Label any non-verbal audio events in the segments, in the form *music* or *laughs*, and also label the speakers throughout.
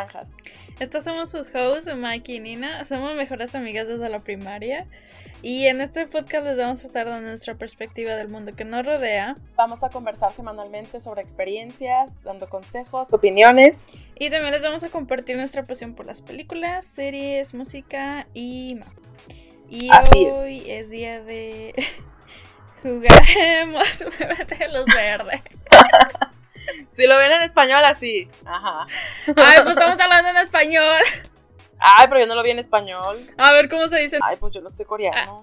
Speaker 1: naranjas.
Speaker 2: Estas somos sus hosts, Mike y Nina. Somos mejores amigas desde la primaria. Y en este podcast les vamos a estar dando nuestra perspectiva del mundo que nos rodea.
Speaker 1: Vamos a conversar semanalmente sobre experiencias, dando consejos, opiniones.
Speaker 2: Y también les vamos a compartir nuestra pasión por las películas, series, música y más. Y
Speaker 1: Así
Speaker 2: hoy
Speaker 1: es.
Speaker 2: es día de *laughs* jugaremos *laughs* *laughs* Muévete los verdes.
Speaker 1: Si lo ven en español, así. Ajá.
Speaker 2: Ay, pues estamos hablando en español.
Speaker 1: Ay, pero yo no lo vi en español.
Speaker 2: A ver cómo se dice.
Speaker 1: Ay, pues yo no sé coreano.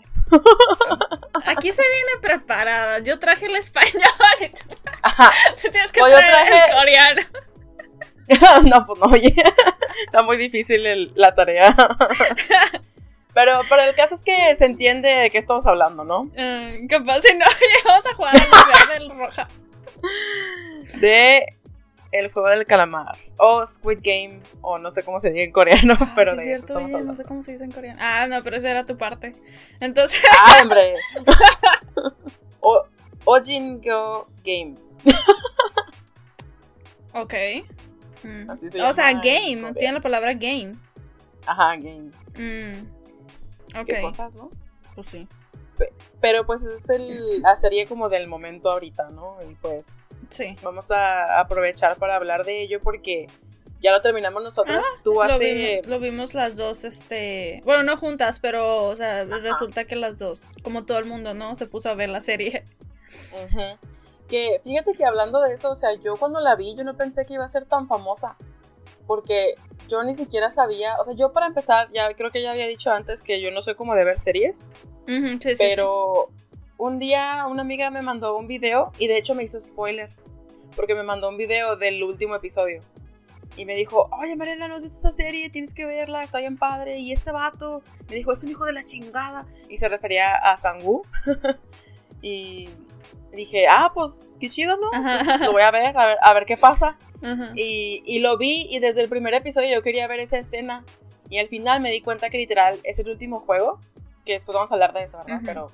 Speaker 2: Aquí se viene preparada. Yo traje el español y tú,
Speaker 1: Ajá.
Speaker 2: tú tienes que
Speaker 1: Pues yo
Speaker 2: traer el coreano. *laughs*
Speaker 1: no, pues no, oye. Está muy difícil el- la tarea. Pero, pero el caso es que se entiende de qué estamos hablando, ¿no?
Speaker 2: Ah, capaz si no *laughs* llegamos a jugar al verde el roja.
Speaker 1: De el juego del calamar. O Squid Game. O no sé cómo se diga en coreano. pero
Speaker 2: Ah, Sí,
Speaker 1: de
Speaker 2: es
Speaker 1: eso
Speaker 2: cierto,
Speaker 1: estamos
Speaker 2: oye,
Speaker 1: hablando.
Speaker 2: No sé cómo se dice en coreano. Ah, no, pero esa era tu parte. Entonces,
Speaker 1: ¡Ah, *laughs* hombre! o, Ojingo Game.
Speaker 2: ok. Mm.
Speaker 1: Así se
Speaker 2: o sea, game. Tiene la palabra game.
Speaker 1: Ajá, game.
Speaker 2: Mm. Ok.
Speaker 1: Qué cosas, ¿no?
Speaker 2: Pues sí.
Speaker 1: Pero pues es el, la serie como del momento ahorita, ¿no? Y pues
Speaker 2: Sí.
Speaker 1: vamos a aprovechar para hablar de ello porque ya lo terminamos nosotros. Tú
Speaker 2: Lo
Speaker 1: hace...
Speaker 2: vimos, lo vimos las dos, este. Bueno, no juntas, pero, o sea, resulta que las dos, como todo el mundo, ¿no? Se puso a ver la serie.
Speaker 1: Ujú. Que fíjate que hablando de eso, o sea, yo cuando la vi, yo no pensé que iba a ser tan famosa. Porque yo ni siquiera sabía, o sea, yo para empezar, ya creo que ya había dicho antes que yo no soy como de ver series,
Speaker 2: Ujú, sí, sí, sí.
Speaker 1: pero un día una amiga me mandó un video y de hecho me hizo spoiler, porque me mandó un video del último episodio. Y me dijo, oye Mariana, ¿no has visto esa serie? Tienes que verla, está bien padre. Y este vato me dijo, es un hijo de la chingada. Y se refería a Sangu. *laughs* y dije, ah, pues qué chido, ¿no?
Speaker 2: Ajá.
Speaker 1: Lo voy a ver, a ver, a ver qué pasa. Y, y lo vi y desde el primer episodio yo quería ver esa escena. Y al final me di cuenta que literal es el último juego. Que después vamos a hablar de eso, ¿verdad?
Speaker 2: Ujú.
Speaker 1: Pero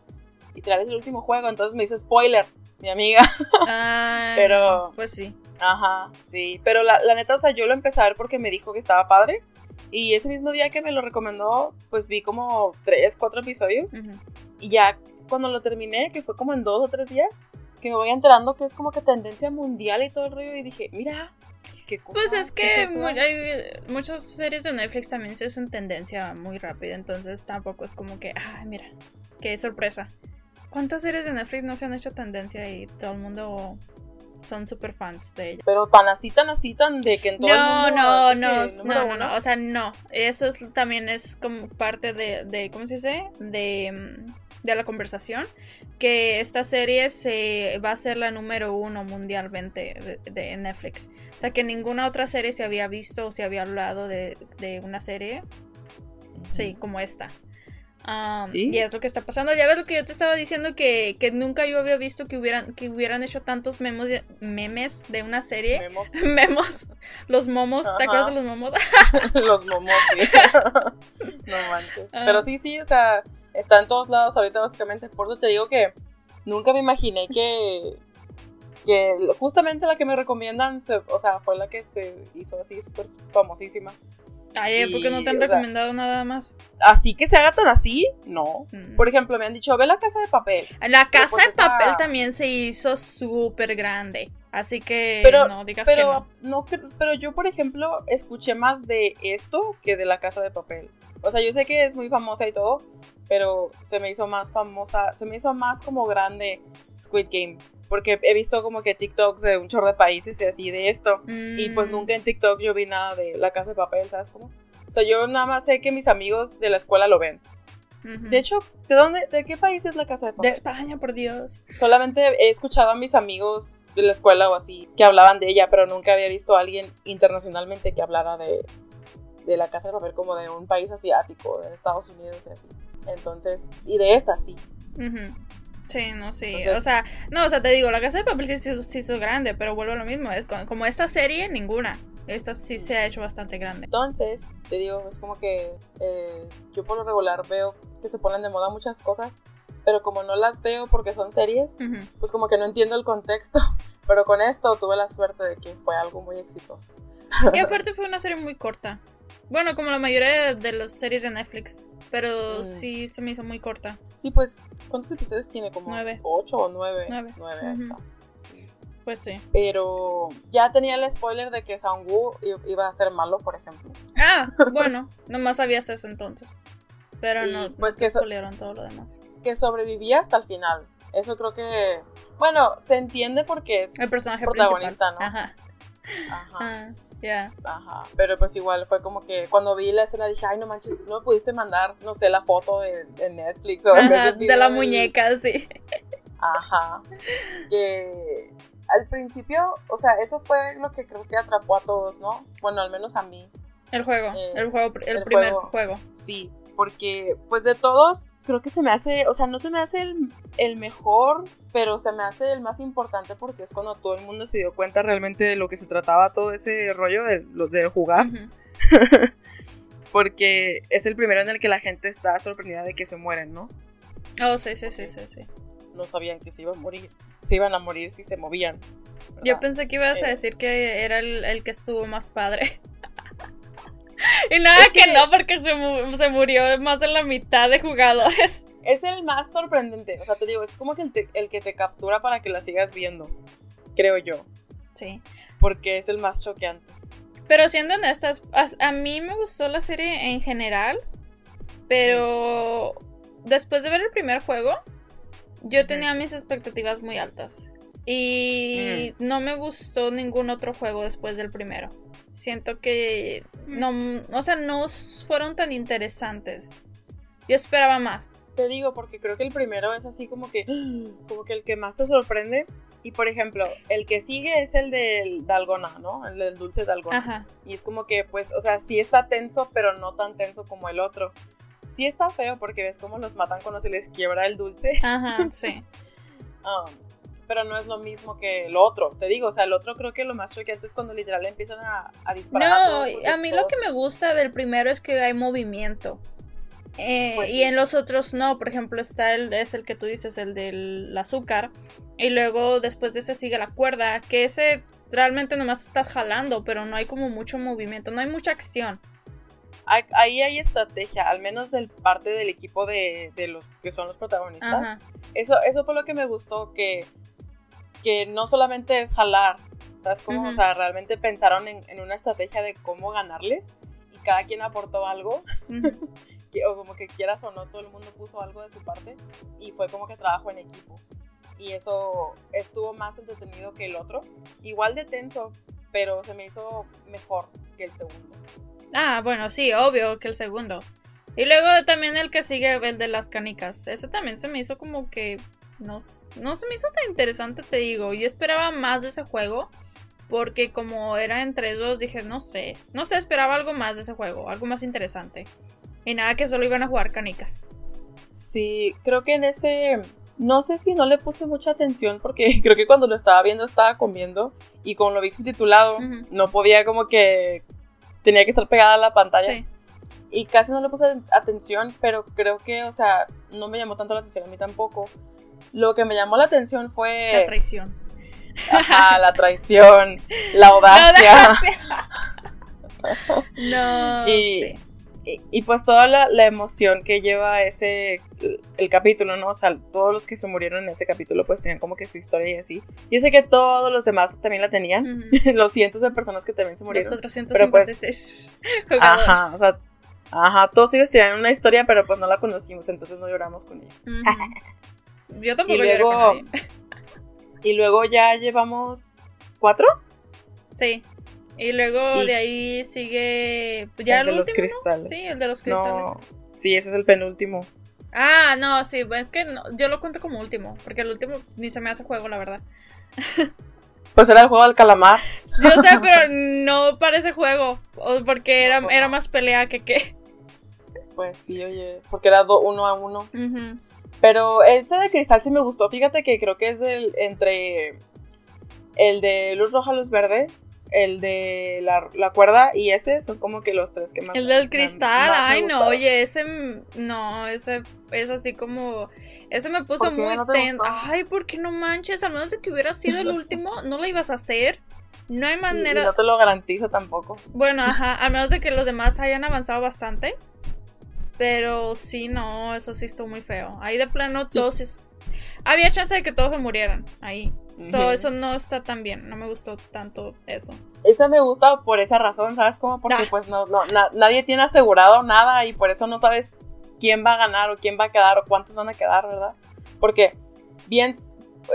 Speaker 1: literal es el último juego. Entonces me hizo spoiler, mi amiga. *laughs*
Speaker 2: Ah,
Speaker 1: Pero-
Speaker 2: Pues sí.
Speaker 1: Ajá, sí. Pero la, la neta, o sea, yo lo empecé a ver porque me dijo que estaba padre. Y ese mismo día que me lo recomendó, pues vi como tres, cuatro episodios.
Speaker 2: Ujú.
Speaker 1: Y ya cuando lo terminé, que fue como en dos o tres días, que me voy enterando que es como que tendencia mundial y todo el rollo. Y dije, mira, qué.
Speaker 2: Pues es que hay muchas series de Netflix también se hacen tendencia muy rápido, entonces tampoco es como que, ay, mira, qué sorpresa. ¿Cuántas series de Netflix no se han hecho tendencia y todo el mundo son super fans de ellas?
Speaker 1: Pero tan así, tan así, tan de que en todo el
Speaker 2: No,
Speaker 1: mundo.
Speaker 2: no, no, no, no, no, o sea, no. Eso es, también es como parte de, de, ¿cómo se dice? De, mm, de la conversación. Que esta serie se va a ser la número uno mundialmente de, de Netflix. O sea, que ninguna otra serie se había visto o se había hablado de, de una serie, sí, como esta. Um,
Speaker 1: Sí.
Speaker 2: Y es lo que está pasando. Ya ves lo que yo te estaba diciendo, que, que nunca yo había visto que hubieran, que hubieran hecho tantos memos de- memes de una serie.
Speaker 1: Vemos *laughs*
Speaker 2: Memos, los momos, ¿te
Speaker 1: Ajá.
Speaker 2: acuerdas de los momos? *laughs*
Speaker 1: los momos, sí. *laughs* no manches.
Speaker 2: Ah.
Speaker 1: Pero sí, sí, o sea, está en todos lados ahorita, básicamente. Por eso te digo que nunca me imaginé que. Que justamente la que me recomiendan, se- o sea, fue la que se hizo así súper famosísima.
Speaker 2: Ay, ¿por qué no te han
Speaker 1: Y, o sea-
Speaker 2: recomendado nada más?
Speaker 1: Así que se haga tan así, no.
Speaker 2: Mm.
Speaker 1: Por ejemplo, me han dicho, ve la casa de papel.
Speaker 2: La casa
Speaker 1: pues
Speaker 2: de
Speaker 1: esa-
Speaker 2: papel también se hizo súper grande. Así que
Speaker 1: Pero-
Speaker 2: no digas que
Speaker 1: Pero,
Speaker 2: no.
Speaker 1: no. cre- pero yo, por ejemplo, escuché más de esto que de la casa de papel. O sea, yo sé que es muy famosa y todo, pero se me hizo más famosa, se me hizo más como grande Squid Game. Porque he visto como que TikToks de un chorro de países y así de esto. Y pues
Speaker 2: Mm,
Speaker 1: nunca en TikTok yo vi nada de la casa de papel, ¿sabes cómo? O sea, yo nada más sé que mis amigos de la escuela lo ven. De hecho, ¿de dónde, de qué país es la casa de
Speaker 2: de
Speaker 1: papel?
Speaker 2: España, por Dios.
Speaker 1: Solamente he escuchado a mis amigos de la escuela o así que hablaban de ella, pero nunca había visto a alguien internacionalmente que hablara de, de la casa de papel como de un país asiático, de Estados Unidos y así. Entonces, y de esta sí.
Speaker 2: Ujú. Sí, no, sí.
Speaker 1: Entonces-
Speaker 2: O sea, no, o sea, te digo, la casa de papel sí, sí, sí hizo grande, pero vuelvo a lo mismo. Es co- como esta serie, ninguna. Esta sí se ha hecho bastante grande.
Speaker 1: Entonces, te digo, es como que eh, yo por lo regular veo que se ponen de moda muchas cosas, pero como no las veo porque son series,
Speaker 2: Ujú.
Speaker 1: pues como que no entiendo el contexto. *laughs* Pero con esto tuve la suerte de que fue algo muy exitoso.
Speaker 2: Y aparte fue una serie muy corta. Bueno, como la mayoría de las series de Netflix. Pero
Speaker 1: Mm.
Speaker 2: sí se me hizo muy corta.
Speaker 1: Sí, pues, ¿cuántos episodios tiene? Como
Speaker 2: Nueve.
Speaker 1: ocho o nueve.
Speaker 2: Nueve.
Speaker 1: Nueve, está. Sí.
Speaker 2: Pues sí.
Speaker 1: Pero ya tenía el spoiler de que Sang-woo iba a ser malo, por ejemplo.
Speaker 2: Ah, *laughs* bueno, nomás sabías eso entonces. Pero
Speaker 1: Y,
Speaker 2: no,
Speaker 1: pues,
Speaker 2: no
Speaker 1: que
Speaker 2: spoilearon todo lo demás.
Speaker 1: Que sobrevivía hasta el final. Eso creo que. Bueno, se entiende porque es
Speaker 2: El personaje
Speaker 1: protagonista,
Speaker 2: principal.
Speaker 1: ¿no?
Speaker 2: Ajá.
Speaker 1: Ajá.
Speaker 2: Ah, ya.
Speaker 1: Ajá, pero pues igual fue como que cuando vi la escena dije, ay, no manches, no me pudiste mandar, no sé, la foto de, de Netflix o
Speaker 2: Ajá, de la muñeca, sí.
Speaker 1: Ajá. Que al principio, o sea, eso fue lo que creo que atrapó a todos, ¿no? Bueno, al menos a mí.
Speaker 2: El juego,
Speaker 1: Eh,
Speaker 2: el juego, el,
Speaker 1: el
Speaker 2: primer
Speaker 1: juego.
Speaker 2: juego.
Speaker 1: Sí, porque pues de todos, creo que se me hace, o sea, no se me hace el, el mejor, pero se me hace el más importante porque es cuando todo el mundo se dio cuenta realmente de lo que se trataba todo ese rollo de, jugar. *laughs* Porque es el primero en el que la gente está sorprendida de que se mueren, ¿no?
Speaker 2: Oh, sí, sí, sí, sí, sí.
Speaker 1: No sabían que se iban a morir, se iban a morir si se movían.
Speaker 2: Yo pensé que ibas a
Speaker 1: Eh.
Speaker 2: decir que era el, el que estuvo más padre. Y nada
Speaker 1: Es
Speaker 2: que...
Speaker 1: que-
Speaker 2: no, porque se, mu- se murió más de la mitad de jugadores. *laughs*
Speaker 1: Es el más sorprendente, o sea, te digo, es como que el, te- el que te captura para que la sigas viendo, creo yo,
Speaker 2: Sí.
Speaker 1: porque es el más choqueante.
Speaker 2: Pero siendo honestas, a, a mí me gustó la serie en general, pero después de ver el primer juego, yo tenía mis expectativas muy altas. Y no me gustó ningún otro juego después del primero. Siento que no, o sea, no fueron tan interesantes. Yo esperaba más.
Speaker 1: Te digo, porque creo que el primero es así como que, *gasps* como que el que más te sorprende. Y por ejemplo, el que sigue es el del Dalgona, ¿no? El del dulce Dalgona.
Speaker 2: Ajá.
Speaker 1: Y es como que, pues, o sea, sí está tenso, pero no tan tenso como el otro. Sí está feo porque ves cómo los matan cuando se les quiebra el dulce.
Speaker 2: Ajá, sí. *laughs*
Speaker 1: Um, pero no es lo mismo que el otro. Te digo, o sea, el otro creo que lo más choqueante es cuando literal empiezan a, a disparar. a
Speaker 2: No,
Speaker 1: porque
Speaker 2: a mí lo que me gusta del primero es que hay movimiento. Eh,
Speaker 1: Pues
Speaker 2: y
Speaker 1: sí.
Speaker 2: en los otros no, por ejemplo, está el, es el que tú dices, el del azúcar. Y luego después de ese sigue la cuerda, que ese realmente nomás estás jalando, pero no hay como mucho movimiento, no hay mucha acción.
Speaker 1: Ahí hay estrategia, al menos del parte del equipo de, de los que son los protagonistas.
Speaker 2: Ajá.
Speaker 1: Eso, eso fue lo que me gustó, que, que no solamente es jalar, ¿sabes cómo?
Speaker 2: Ujú.
Speaker 1: O sea, realmente pensaron en, en una estrategia de cómo ganarles y cada quien aportó algo, *laughs* que- o como que quieras o no, todo el mundo puso algo de su parte y fue como que trabajo en equipo. Y eso estuvo más entretenido que el otro, igual de tenso, pero se me hizo mejor que el segundo.
Speaker 2: Ah, bueno, sí, obvio que el segundo. Y luego también el que sigue, el de las canicas. Ese también se me hizo como que. No, no se me hizo tan interesante, te digo. Yo esperaba más de ese juego. Porque como era entre dos, dije, no sé. No sé, esperaba algo más de ese juego. Algo más interesante. Y nada, que solo iban a jugar canicas.
Speaker 1: Sí, creo que en ese. No sé si no le puse mucha atención porque *laughs* creo que cuando lo estaba viendo estaba comiendo y como lo vi subtitulado,
Speaker 2: Ujú.
Speaker 1: no podía como que. Tenía que estar pegada a la pantalla
Speaker 2: Sí.
Speaker 1: y casi no le puse atención, pero creo que, o sea, no me llamó tanto la atención a mí tampoco. Lo que me llamó la atención fue.
Speaker 2: La traición.
Speaker 1: Ajá, la traición, la
Speaker 2: La
Speaker 1: audacia. *laughs*
Speaker 2: No.
Speaker 1: Y-
Speaker 2: sí.
Speaker 1: Y, y pues toda la, la emoción que lleva ese el capítulo, ¿no? O sea, todos los que se murieron en ese capítulo pues tenían como que su historia y así. Yo sé que todos los demás también la tenían,
Speaker 2: Ujú. *laughs*
Speaker 1: los cientos de personas que también se
Speaker 2: Los
Speaker 1: murieron.
Speaker 2: 456
Speaker 1: Pero *laughs*
Speaker 2: jugadores.
Speaker 1: Ajá, o sea, ajá, todos ellos tenían una historia, pero pues no la conocimos, entonces no lloramos con ella.
Speaker 2: Ujú. Yo tampoco
Speaker 1: Y
Speaker 2: lloré con
Speaker 1: luego-
Speaker 2: nadie. *laughs*
Speaker 1: Y luego ya llevamos cuatro.
Speaker 2: Sí. Y luego
Speaker 1: Y-
Speaker 2: de ahí sigue. pues, Ya
Speaker 1: el de los
Speaker 2: último, ¿no?
Speaker 1: cristales.
Speaker 2: Sí, el de los cristales.
Speaker 1: No, sí, ese es el penúltimo.
Speaker 2: Ah, no, sí, es que no- yo lo cuento como último. Porque el último ni se me hace juego, la verdad. *laughs*
Speaker 1: Pues era el juego del calamar.
Speaker 2: Yo sé, *laughs* pero no parece juego. Porque era,
Speaker 1: No, pues
Speaker 2: era más pelea que qué.
Speaker 1: Pues sí, oye, porque era do- uno a uno. Pero ese de cristal sí me gustó. Fíjate que creo que es el entre el de luz roja, luz verde, el de la, la cuerda y ese son como que los tres que más.
Speaker 2: El del cristal,
Speaker 1: me
Speaker 2: ay no, oye, ese no, ese es así como ese me puso
Speaker 1: ¿Por qué
Speaker 2: muy
Speaker 1: no te
Speaker 2: tenso. Ay, porque no manches, al menos de que hubiera sido el *laughs* último, no lo ibas a hacer. No hay
Speaker 1: Y-
Speaker 2: manera.
Speaker 1: Y no te lo garantiza tampoco.
Speaker 2: Bueno, ajá, a menos de que los demás hayan avanzado bastante. Pero sí, no, eso sí estuvo muy feo. Ahí de plano
Speaker 1: Sí.
Speaker 2: todos es- Había chance de que todos se murieran ahí. So, eso no está tan bien. No me gustó tanto eso.
Speaker 1: Esa me gusta por esa razón, ¿sabes cómo? Porque
Speaker 2: Ah.
Speaker 1: pues no, no, na- nadie tiene asegurado nada y por eso no sabes quién va a ganar o quién va a quedar o cuántos van a quedar, ¿verdad? Porque bien,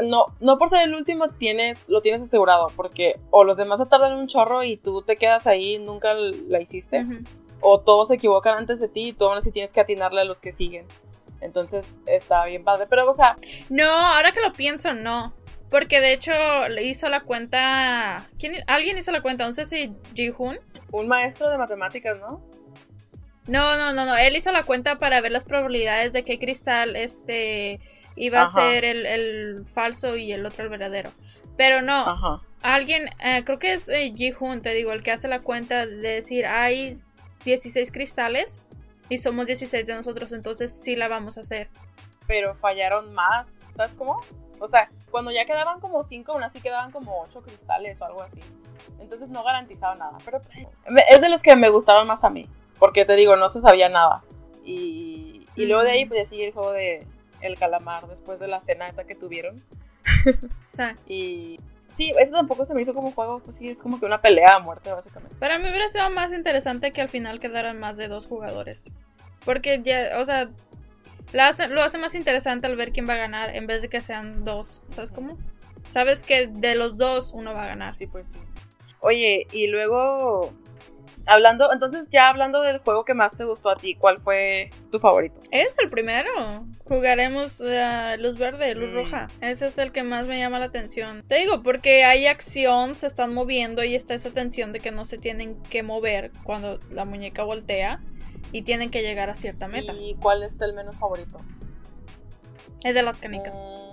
Speaker 1: no, no por ser el último tienes, lo tienes asegurado, porque o los demás se tardan un chorro y tú te quedas ahí y nunca la hiciste. O todos se equivocan antes de ti y tú aún así tienes que atinarle a los que siguen. Entonces está bien padre, pero o sea,
Speaker 2: No, ahora que lo pienso, no. Porque de hecho le hizo la cuenta. ¿Quién? Alguien hizo la cuenta, no sé si Ji-Hoon.
Speaker 1: un maestro de matemáticas, ¿no?
Speaker 2: No, no, no, no. Él hizo la cuenta para ver las probabilidades de qué cristal este iba
Speaker 1: Ajá.
Speaker 2: a ser el, el falso y el otro el verdadero. Pero no,
Speaker 1: Ajá.
Speaker 2: alguien, eh, creo que es eh, Ji-Hoon, te digo, el que hace la cuenta de decir hay 16 cristales y somos 16 de nosotros, entonces sí la vamos a hacer.
Speaker 1: pero fallaron más, ¿sabes cómo? O sea, cuando ya quedaban como cinco, aún así quedaban como ocho cristales o algo así. Entonces no garantizaba nada, pero es de los que me gustaron más a mí, porque te digo, no se sabía nada. Y, y luego de ahí pues sigue el juego de El Calamar después de la cena esa que tuvieron. *laughs* Y sí, eso tampoco se me hizo como juego, pues sí, es como que una pelea a muerte básicamente.
Speaker 2: para mí hubiera sido más interesante que al final quedaran más de dos jugadores. Porque ya, o sea, la hace- lo hace más interesante al ver quién va a ganar en vez de que sean dos. ¿Sabes cómo? Sabes que de los dos uno va a ganar.
Speaker 1: Así pues sí. Oye, y luego hablando, entonces ya hablando del juego que más te gustó a ti, ¿cuál fue tu favorito?
Speaker 2: Es el primero. Jugaremos eh, luz verde, luz
Speaker 1: Mm.
Speaker 2: roja. Ese es el que más me llama la atención. Te digo, porque hay acción, se están moviendo y está esa tensión de que no se tienen que mover cuando la muñeca voltea y tienen que llegar a cierta meta.
Speaker 1: ¿Y cuál es el menos favorito?
Speaker 2: Es de las canicas.
Speaker 1: Mm,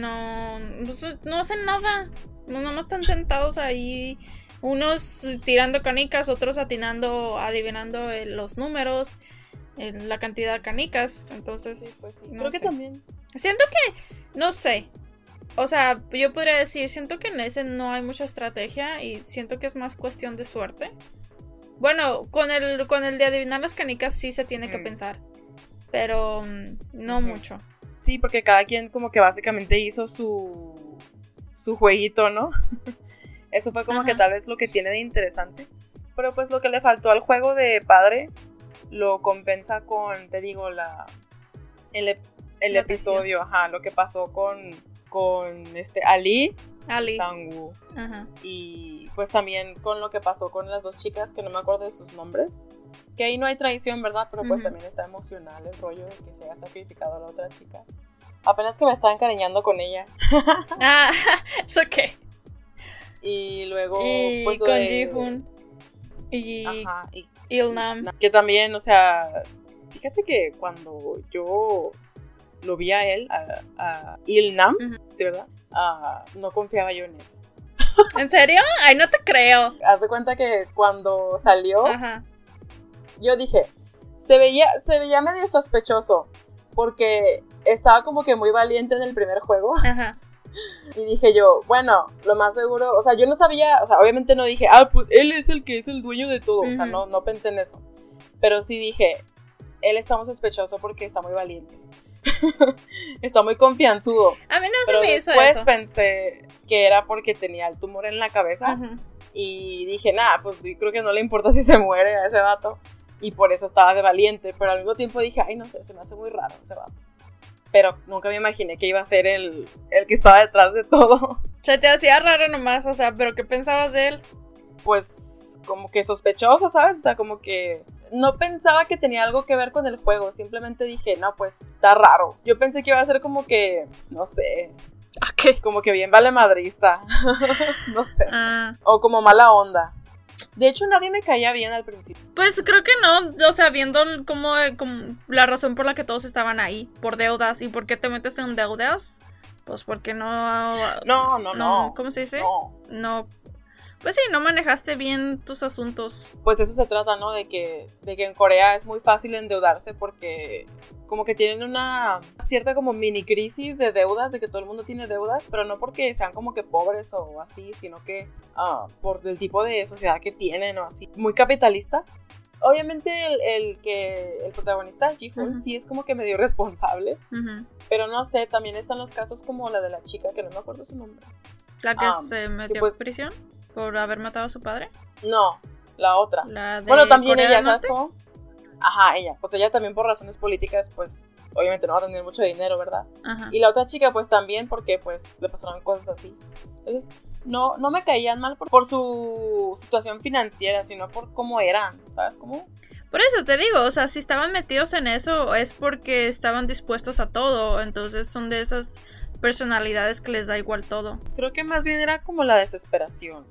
Speaker 2: No, no, sé- no hacen nada. No, no están sentados ahí. Unos tirando canicas, otros atinando, adivinando eh, los números, eh, la cantidad de canicas. Entonces,
Speaker 1: sí, pues sí.
Speaker 2: no
Speaker 1: Creo que también.
Speaker 2: Siento que, no sé. O sea, yo podría decir, siento que en ese no hay mucha estrategia y siento que es más cuestión de suerte. Bueno, con el, con el de adivinar las canicas sí se tiene que
Speaker 1: Mm.
Speaker 2: pensar. Pero mm, no mucho.
Speaker 1: Sí, porque cada quien como que básicamente hizo su su jueguito, ¿no? *laughs* Eso fue como
Speaker 2: Ajá.
Speaker 1: que tal vez lo que tiene de interesante. Pero pues lo que le faltó al juego de padre lo compensa con, te digo, la el, ep- el
Speaker 2: La
Speaker 1: episodio, ajá, lo que pasó con con este Ali
Speaker 2: Ali.
Speaker 1: Sangu
Speaker 2: Ajá.
Speaker 1: y pues también con lo que pasó con las dos chicas que no me acuerdo de sus nombres. Que ahí no hay traición, ¿verdad? Pero pues
Speaker 2: Ujú.
Speaker 1: también está emocional el rollo de que se haya sacrificado a la otra chica. Apenas que me estaba encariñando con ella.
Speaker 2: Ah, *laughs* es ok.
Speaker 1: Y luego,
Speaker 2: y
Speaker 1: pues
Speaker 2: con
Speaker 1: de-
Speaker 2: Ji-Hoon y
Speaker 1: Ajá, y
Speaker 2: Ilnam.
Speaker 1: que también, o sea, fíjate que cuando yo lo vi a él, a, a Ilnam,
Speaker 2: Ujú.
Speaker 1: ¿sí, verdad? Ah, no confiaba yo en él.
Speaker 2: ¿En serio? Ay, no te creo.
Speaker 1: Haz de cuenta que cuando salió,
Speaker 2: Ajá.
Speaker 1: yo dije, se veía, se veía medio sospechoso, porque estaba como que muy valiente en el primer juego.
Speaker 2: Ajá.
Speaker 1: Y dije yo, bueno, lo más seguro, o sea, yo no sabía, o sea, obviamente no dije, ah, pues él es el que es el dueño de todo, o sea, no, no pensé en eso. Pero sí dije, él está muy sospechoso porque está muy valiente. *laughs* está muy confianzudo.
Speaker 2: A mí no
Speaker 1: Pero
Speaker 2: se me hizo
Speaker 1: después
Speaker 2: eso.
Speaker 1: pensé que era porque tenía el tumor en la cabeza.
Speaker 2: Ujú.
Speaker 1: Y dije, nada, pues yo creo que no le importa si se muere a ese vato. Y por eso estaba de valiente. Pero al mismo tiempo dije, ay, no sé, se me hace muy raro ese vato. Pero nunca me imaginé que iba a ser el, el que estaba detrás de todo.
Speaker 2: Se te hacía raro nomás, o sea, pero ¿qué pensabas de él?
Speaker 1: Pues como que sospechoso, ¿sabes? O sea, como que no pensaba que tenía algo que ver con el juego. Simplemente dije, no, pues está raro. Yo pensé que iba a ser como que, no sé,
Speaker 2: Ok.
Speaker 1: como que bien vale madrista. *laughs* no sé.
Speaker 2: Ah,
Speaker 1: O como mala onda. De hecho, nadie me caía bien al principio.
Speaker 2: pues creo que no, o sea, viendo como, como la razón por la que todos estaban ahí, por deudas y por qué te metes en deudas, pues porque no...
Speaker 1: No, no, no.
Speaker 2: ¿Cómo se dice?
Speaker 1: No.
Speaker 2: No Pues sí, no manejaste bien tus asuntos.
Speaker 1: Pues eso se trata, ¿no? De que, de que en Corea es muy fácil endeudarse porque como que tienen una cierta como mini crisis de deudas, de que todo el mundo tiene deudas, pero no porque sean como que pobres o así, sino que ah, por el tipo de sociedad que tienen o así. Muy capitalista. Obviamente el, que el protagonista, ji sí es como que medio responsable, pero no sé, también están los casos como la de la chica, que no me acuerdo su nombre.
Speaker 2: ¿La que ah, se metió en pues prisión por haber matado a su padre?
Speaker 1: No, la otra. bueno, también ella, ¿sabes cómo? Ajá, ella. Pues ella también por razones políticas, pues obviamente no va a tener mucho dinero, ¿verdad? Ajá. Y la otra chica, pues también porque pues le pasaron cosas así. Entonces, no, no me caían mal por, por su situación financiera, sino por cómo eran, ¿sabes cómo?
Speaker 2: Por eso te digo, o sea, si estaban metidos en eso es porque estaban dispuestos a todo, entonces son de esas personalidades que les da igual todo.
Speaker 1: Creo que más bien era como la desesperación,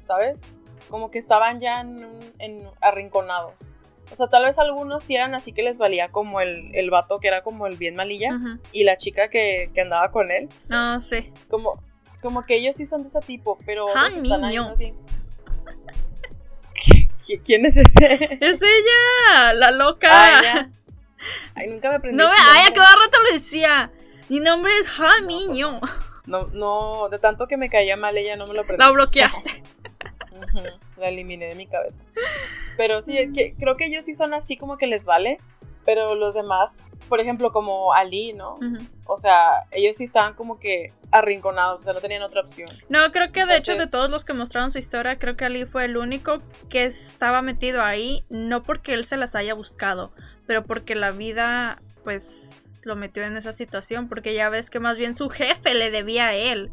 Speaker 1: ¿sabes? Como que estaban ya en arrinconados. O sea, tal vez algunos sí eran así que les valía como el, el vato que era como el bien malilla y la chica que, que, andaba con él.
Speaker 2: No, sí.
Speaker 1: Como, como que ellos sí son de ese tipo, pero están ahí así. ¿Quién es ese?
Speaker 2: Es ella, la loca.
Speaker 1: Ah, Ay, nunca me aprendí.
Speaker 2: No, ay, a cada rato lo decía. Mi nombre es Jamiño.
Speaker 1: No, no, de tanto que me caía mal ella no me lo aprendí.
Speaker 2: La bloqueaste. *laughs*
Speaker 1: La eliminé de mi cabeza. Pero sí, creo que ellos sí son así como que les vale. Pero los demás, por ejemplo, como Ali, ¿no? O sea, ellos sí estaban como que arrinconados, o sea, no tenían otra opción.
Speaker 2: No, creo que de hecho de todos los que mostraron su historia, creo que Ali fue el único que estaba metido ahí, no porque él se las haya buscado, pero porque la vida, pues, lo metió en esa situación, porque ya ves que más bien su jefe le debía a él.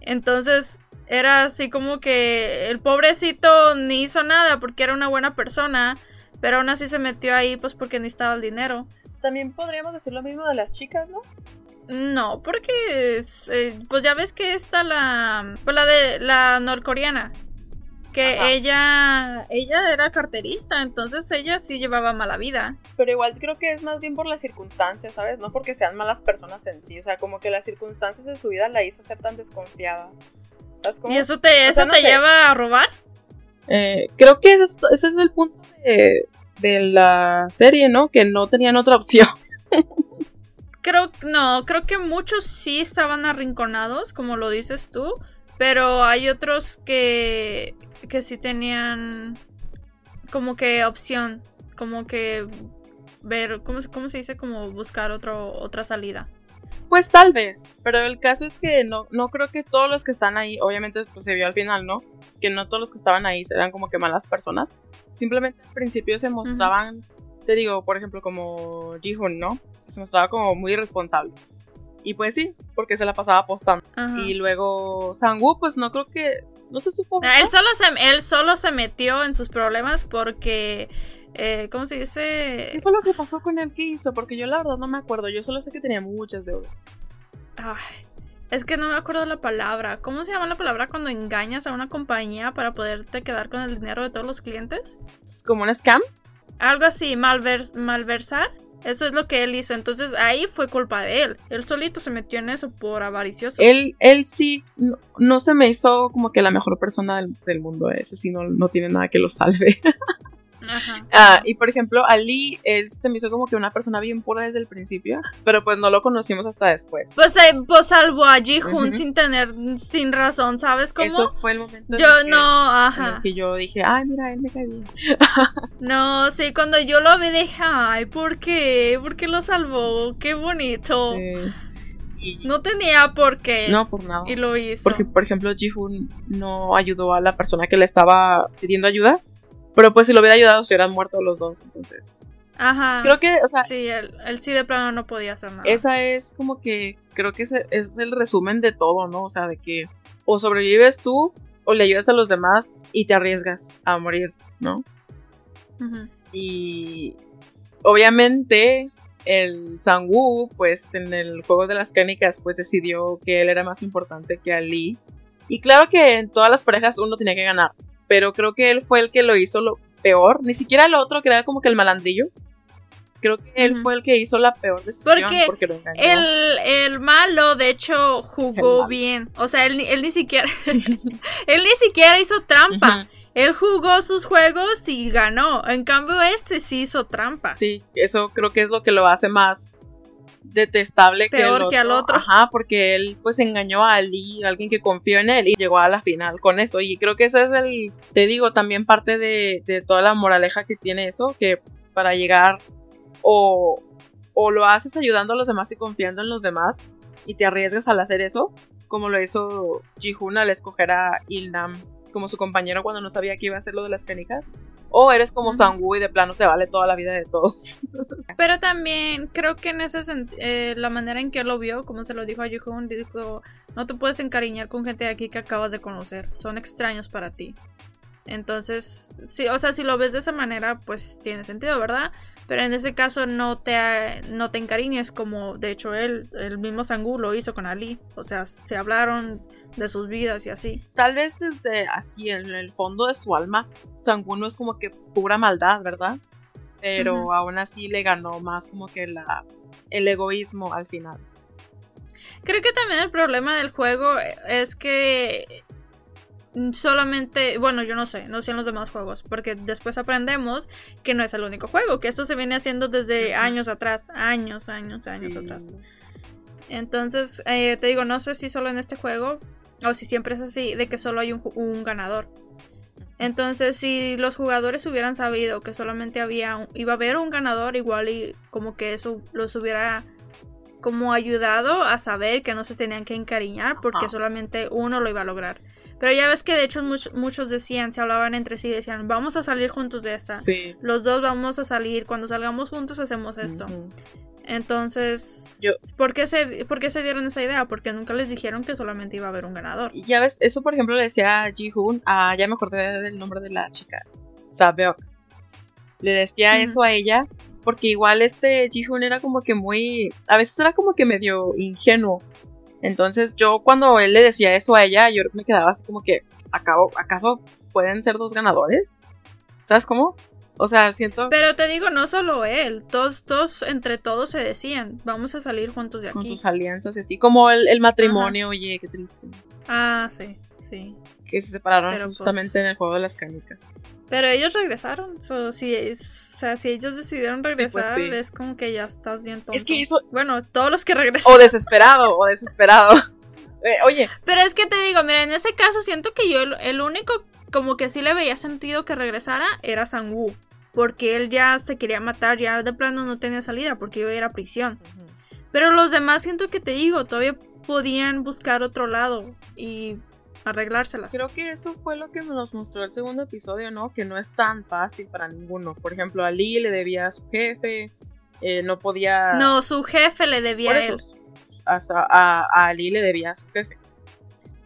Speaker 2: Entonces, era así como que el pobrecito ni hizo nada porque era una buena persona, pero aún así se metió ahí pues porque necesitaba el dinero.
Speaker 1: También podríamos decir lo mismo de las chicas, ¿no?
Speaker 2: No, porque eh, pues ya ves que está la pues la de la norcoreana que ella ella era carterista, entonces ella sí llevaba mala vida.
Speaker 1: Pero igual creo que es más bien por las circunstancias, ¿sabes? No porque sean malas personas en sí, o sea, como que las circunstancias de su vida la hizo ser tan desconfiada.
Speaker 2: ¿Y eso te, eso te lleva a robar?
Speaker 1: Eh, creo que ese es, el punto de, la serie, ¿no? Que no tenían otra opción. *laughs*
Speaker 2: creo, no, creo que muchos sí estaban arrinconados, como lo dices tú, pero hay otros que, que sí tenían como que opción, como que ver, ¿cómo, cómo se dice? Como buscar otro, otra salida.
Speaker 1: Pues tal vez, pero el caso es que no, no creo que todos los que están ahí, obviamente pues se vio al final, ¿no? Que no todos los que estaban ahí eran como que malas personas. Simplemente al principio se mostraban, te digo, por ejemplo, como Jihun, ¿no? Se mostraba como muy irresponsable. Y pues sí, porque se la pasaba apostando. Y luego Sangwoo, pues no creo que. No se supo.
Speaker 2: Él solo se, él solo se metió en sus problemas porque eh, ¿cómo se dice?
Speaker 1: ¿Qué fue lo que pasó con él? ¿Qué hizo? Porque yo la verdad no me acuerdo. Yo solo sé que tenía muchas deudas.
Speaker 2: Ay, es que no me acuerdo la palabra. ¿Cómo se llama la palabra cuando engañas a una compañía para poderte quedar con el dinero de todos los clientes?
Speaker 1: ¿Es como un scam?
Speaker 2: Algo así, malversar. Eso es lo que él hizo. Entonces ahí fue culpa de él. Él solito se metió en eso por avaricioso.
Speaker 1: Él, él sí no, se me hizo como que la mejor persona del, mundo. Ese sí no, no tiene nada que lo salve. *laughs* Ah, y por ejemplo, Ali este me hizo como que una persona bien pura desde el principio, pero pues no lo conocimos hasta después.
Speaker 2: Pues, eh, pues salvó a Ji-Hun sin tener, sin razón, ¿sabes cómo?
Speaker 1: Eso fue el momento
Speaker 2: yo, en, no, ajá.
Speaker 1: que yo dije, ay, mira, él me cae bien. *laughs*
Speaker 2: no, sí, cuando yo lo vi dije, ay, ¿por qué? ¿Por qué lo salvó? Qué bonito. Sí. no tenía por qué.
Speaker 1: No, por nada.
Speaker 2: Y lo hizo.
Speaker 1: Porque, por ejemplo, Ji-Hun no ayudó a la persona que le estaba pidiendo ayuda. Pero pues si lo hubiera ayudado, se hubieran muerto los dos, entonces.
Speaker 2: Ajá.
Speaker 1: Creo que, o sea.
Speaker 2: Sí, él, sí de plano no podía hacer nada.
Speaker 1: Esa es como que. Creo que ese es el resumen de todo, ¿no? O sea, de que o sobrevives tú o le ayudas a los demás y te arriesgas a morir, ¿no? Y. Obviamente, el Sangwoo, pues en el juego de las canicas, pues decidió que él era más importante que Ali. Y claro que en todas las parejas uno tenía que ganar pero creo que él fue el que lo hizo lo peor. Ni siquiera el otro, que era como que el malandrillo. creo que él fue el que hizo la peor decisión
Speaker 2: Porque
Speaker 1: porque, lo engañó.
Speaker 2: El, el malo, de hecho, jugó bien. O sea, él, ni- él ni siquiera. *laughs* *laughs* él ni siquiera hizo trampa. Él jugó sus juegos y ganó. En cambio, este sí hizo trampa.
Speaker 1: Sí, eso creo que es lo que lo hace más detestable que,
Speaker 2: Peor
Speaker 1: el
Speaker 2: que al otro.
Speaker 1: Ajá, porque él pues engañó a Ali, alguien que confió en él y llegó a la final con eso. Y creo que eso es el, te digo, también parte de, de toda la moraleja que tiene eso, que para llegar o, o lo haces ayudando a los demás y confiando en los demás y te arriesgas al hacer eso, como lo hizo Jihun al escoger a Ilnam como su compañero cuando no sabía que iba a hacer lo de las canicas. O eres como
Speaker 2: Ujú.
Speaker 1: Sangu y de plano te vale toda la vida de todos. *laughs*
Speaker 2: Pero también creo que en ese sentido, la manera en que él lo vio, como se lo dijo a Yuhun, dijo, no te puedes encariñar con gente de aquí que acabas de conocer, son extraños para ti. Entonces, sí, o sea, si lo ves de esa manera, pues tiene sentido, ¿verdad? Pero en ese caso no te, no te encariñes como de hecho él, el mismo Sangu lo hizo con Ali. O sea, se hablaron de sus vidas y así.
Speaker 1: Tal vez desde así en el fondo de su alma, Sangu no es como que pura maldad, ¿verdad? Pero aún así le ganó más como que la, el egoísmo al final.
Speaker 2: Creo que también el problema del juego es que solamente, bueno, yo no sé, no sé en los demás juegos, porque después aprendemos que no es el único juego, que esto se viene haciendo desde años atrás, años, años, años
Speaker 1: Sí.
Speaker 2: atrás. Entonces, eh, te digo, no sé si solo en este juego o si siempre es así, de que solo hay un, ganador. Entonces, si los jugadores hubieran sabido que solamente había un- iba a haber un ganador, igual y como que eso los hubiera como ayudado a saber que no se tenían que encariñar porque
Speaker 1: Ajá.
Speaker 2: solamente uno lo iba a lograr. Pero ya ves que de hecho much- muchos decían, se hablaban entre sí, decían, vamos a salir juntos de esta.
Speaker 1: Sí.
Speaker 2: Los dos vamos a salir, cuando salgamos juntos hacemos esto. Entonces,
Speaker 1: Yo-
Speaker 2: ¿por, qué se, ¿por qué se dieron esa idea? Porque nunca les dijeron que solamente iba a haber un ganador.
Speaker 1: Y ya ves, eso por ejemplo le decía a Ji-hoon, ah, ya me acordé del nombre de la chica, Sabeok. Le decía eso a ella porque igual este Ji-hoon era como que muy, a veces era como que medio ingenuo. Entonces yo cuando él le decía eso a ella, yo me quedaba así como que, ¿acabo, ¿acaso pueden ser dos ganadores? ¿Sabes cómo? O sea, siento
Speaker 2: Pero te digo, no solo él, todos, todos, entre todos se decían, vamos a salir juntos de
Speaker 1: con
Speaker 2: aquí.
Speaker 1: tus alianzas y así, como el, el matrimonio, oye, qué triste.
Speaker 2: Ah, sí, sí.
Speaker 1: Que se separaron
Speaker 2: Pero, pues-
Speaker 1: justamente en el juego de las canicas.
Speaker 2: Pero ellos regresaron, so, si, es- o sea, si ellos decidieron regresar,
Speaker 1: sí.
Speaker 2: es como que ya estás bien tonto.
Speaker 1: Es que hizo,
Speaker 2: Bueno, todos los que regresaron.
Speaker 1: o desesperado, o desesperado. *laughs* Eh, oye,
Speaker 2: Pero es que te digo, mira, en ese caso siento que yo el, el único como que sí le veía sentido que regresara era Sang-woo. Porque él ya se quería matar, ya de plano no tenía salida porque iba a ir a prisión. Pero los demás siento que te digo, todavía podían buscar otro lado y arreglárselas.
Speaker 1: creo que eso fue lo que nos mostró el segundo episodio, ¿no? Que no es tan fácil para ninguno. Por ejemplo, a Lee le debía a su jefe, eh, no podía...
Speaker 2: No, su jefe le debía a él.
Speaker 1: eso, a, a, a Ali le debía a su jefe.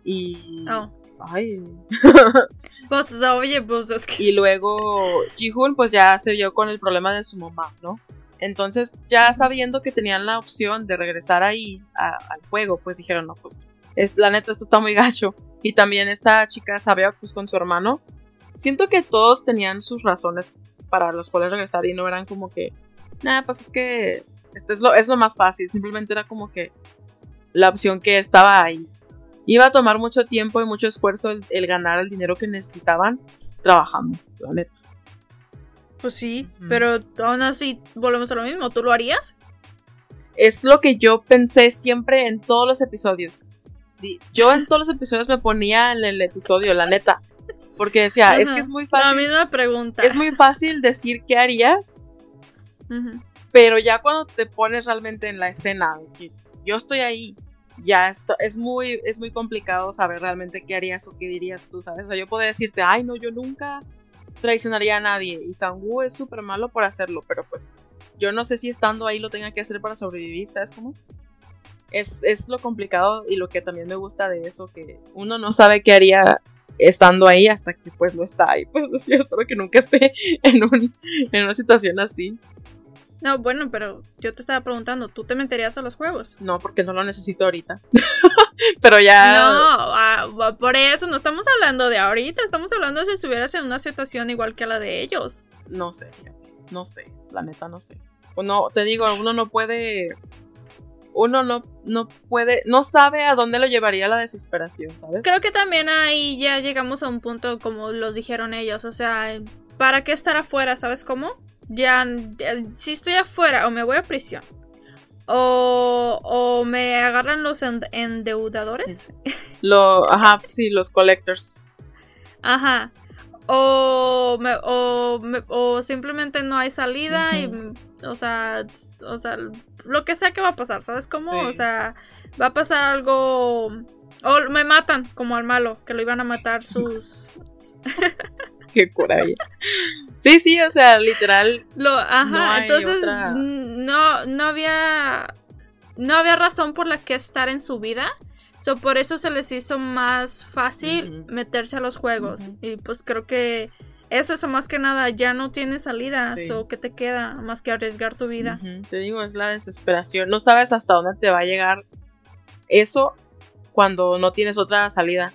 Speaker 1: Y...
Speaker 2: Oh.
Speaker 1: Ay. *laughs*
Speaker 2: Pues, oye, pues es que...
Speaker 1: Y luego Ji-hoon pues ya se vio con el problema de su mamá, ¿no? Entonces ya sabiendo que tenían la opción de regresar ahí a- al juego, pues dijeron, no, pues es, la neta esto está muy gacho. Y también esta chica sabía pues con su hermano. Siento que todos tenían sus razones para los cuales regresar y no eran como que, nada, pues es que esto es lo, es lo más fácil. Simplemente era como que la opción que estaba ahí. Iba a tomar mucho tiempo y mucho esfuerzo el, el ganar el dinero que necesitaban trabajando, la neta.
Speaker 2: Pues sí, pero aún así volvemos a lo mismo. ¿Tú lo harías?
Speaker 1: Es lo que yo pensé siempre en todos los episodios. Yo en todos los episodios me ponía en el episodio, la neta. Porque decía, es que es muy
Speaker 2: La
Speaker 1: fácil.
Speaker 2: misma pregunta.
Speaker 1: Es muy fácil decir qué harías, pero ya cuando te pones realmente en la escena, que yo estoy ahí, ya está, es muy, es muy complicado saber realmente qué harías o qué dirías tú, ¿sabes? O sea, yo podría decirte, ay, no, yo nunca traicionaría a nadie. Y Sangu es súper malo por hacerlo, pero pues yo no sé si estando ahí lo tenga que hacer para sobrevivir, ¿sabes cómo? Es, es lo complicado y lo que también me gusta de eso, que uno no sabe qué haría estando ahí hasta que pues lo está ahí. *laughs* Pues yo espero que nunca esté en, un, en una situación así.
Speaker 2: No, bueno, pero yo te estaba preguntando, ¿tú te meterías a los juegos?
Speaker 1: No, porque no lo necesito ahorita. *laughs* Pero ya.
Speaker 2: No, ah, por eso no estamos hablando de ahorita, estamos hablando de si estuvieras en una situación igual que la de ellos.
Speaker 1: No sé. No sé. La neta, no sé. Uno, te digo, uno no puede uno no, no puede, no sabe a dónde lo llevaría la desesperación, ¿sabes?
Speaker 2: Creo que también ahí ya llegamos a un punto como lo dijeron ellos, o sea, ¿para qué estar afuera? ¿Sabes cómo? Ya, si estoy afuera o me voy a prisión o, o me agarran los endeudadores.
Speaker 1: Lo, ajá, sí, los collectors.
Speaker 2: Ajá. O, me, o, o simplemente no hay salida y, o sea, o sea, lo que sea que va a pasar, ¿sabes cómo? O sea, va a pasar algo... O me matan, como al malo, que lo iban a matar sus... *laughs*
Speaker 1: Qué coraje. Sí, sí, o sea, literal.
Speaker 2: Lo, ajá, entonces no, no había. No había razón por la que estar en su vida. So, por eso se les hizo más fácil meterse a los juegos. Y pues creo que eso es más que nada, ya no tiene salida. So, ¿qué te queda más que arriesgar tu vida?
Speaker 1: Te digo, es la desesperación. No sabes hasta dónde te va a llegar eso cuando no tienes otra salida.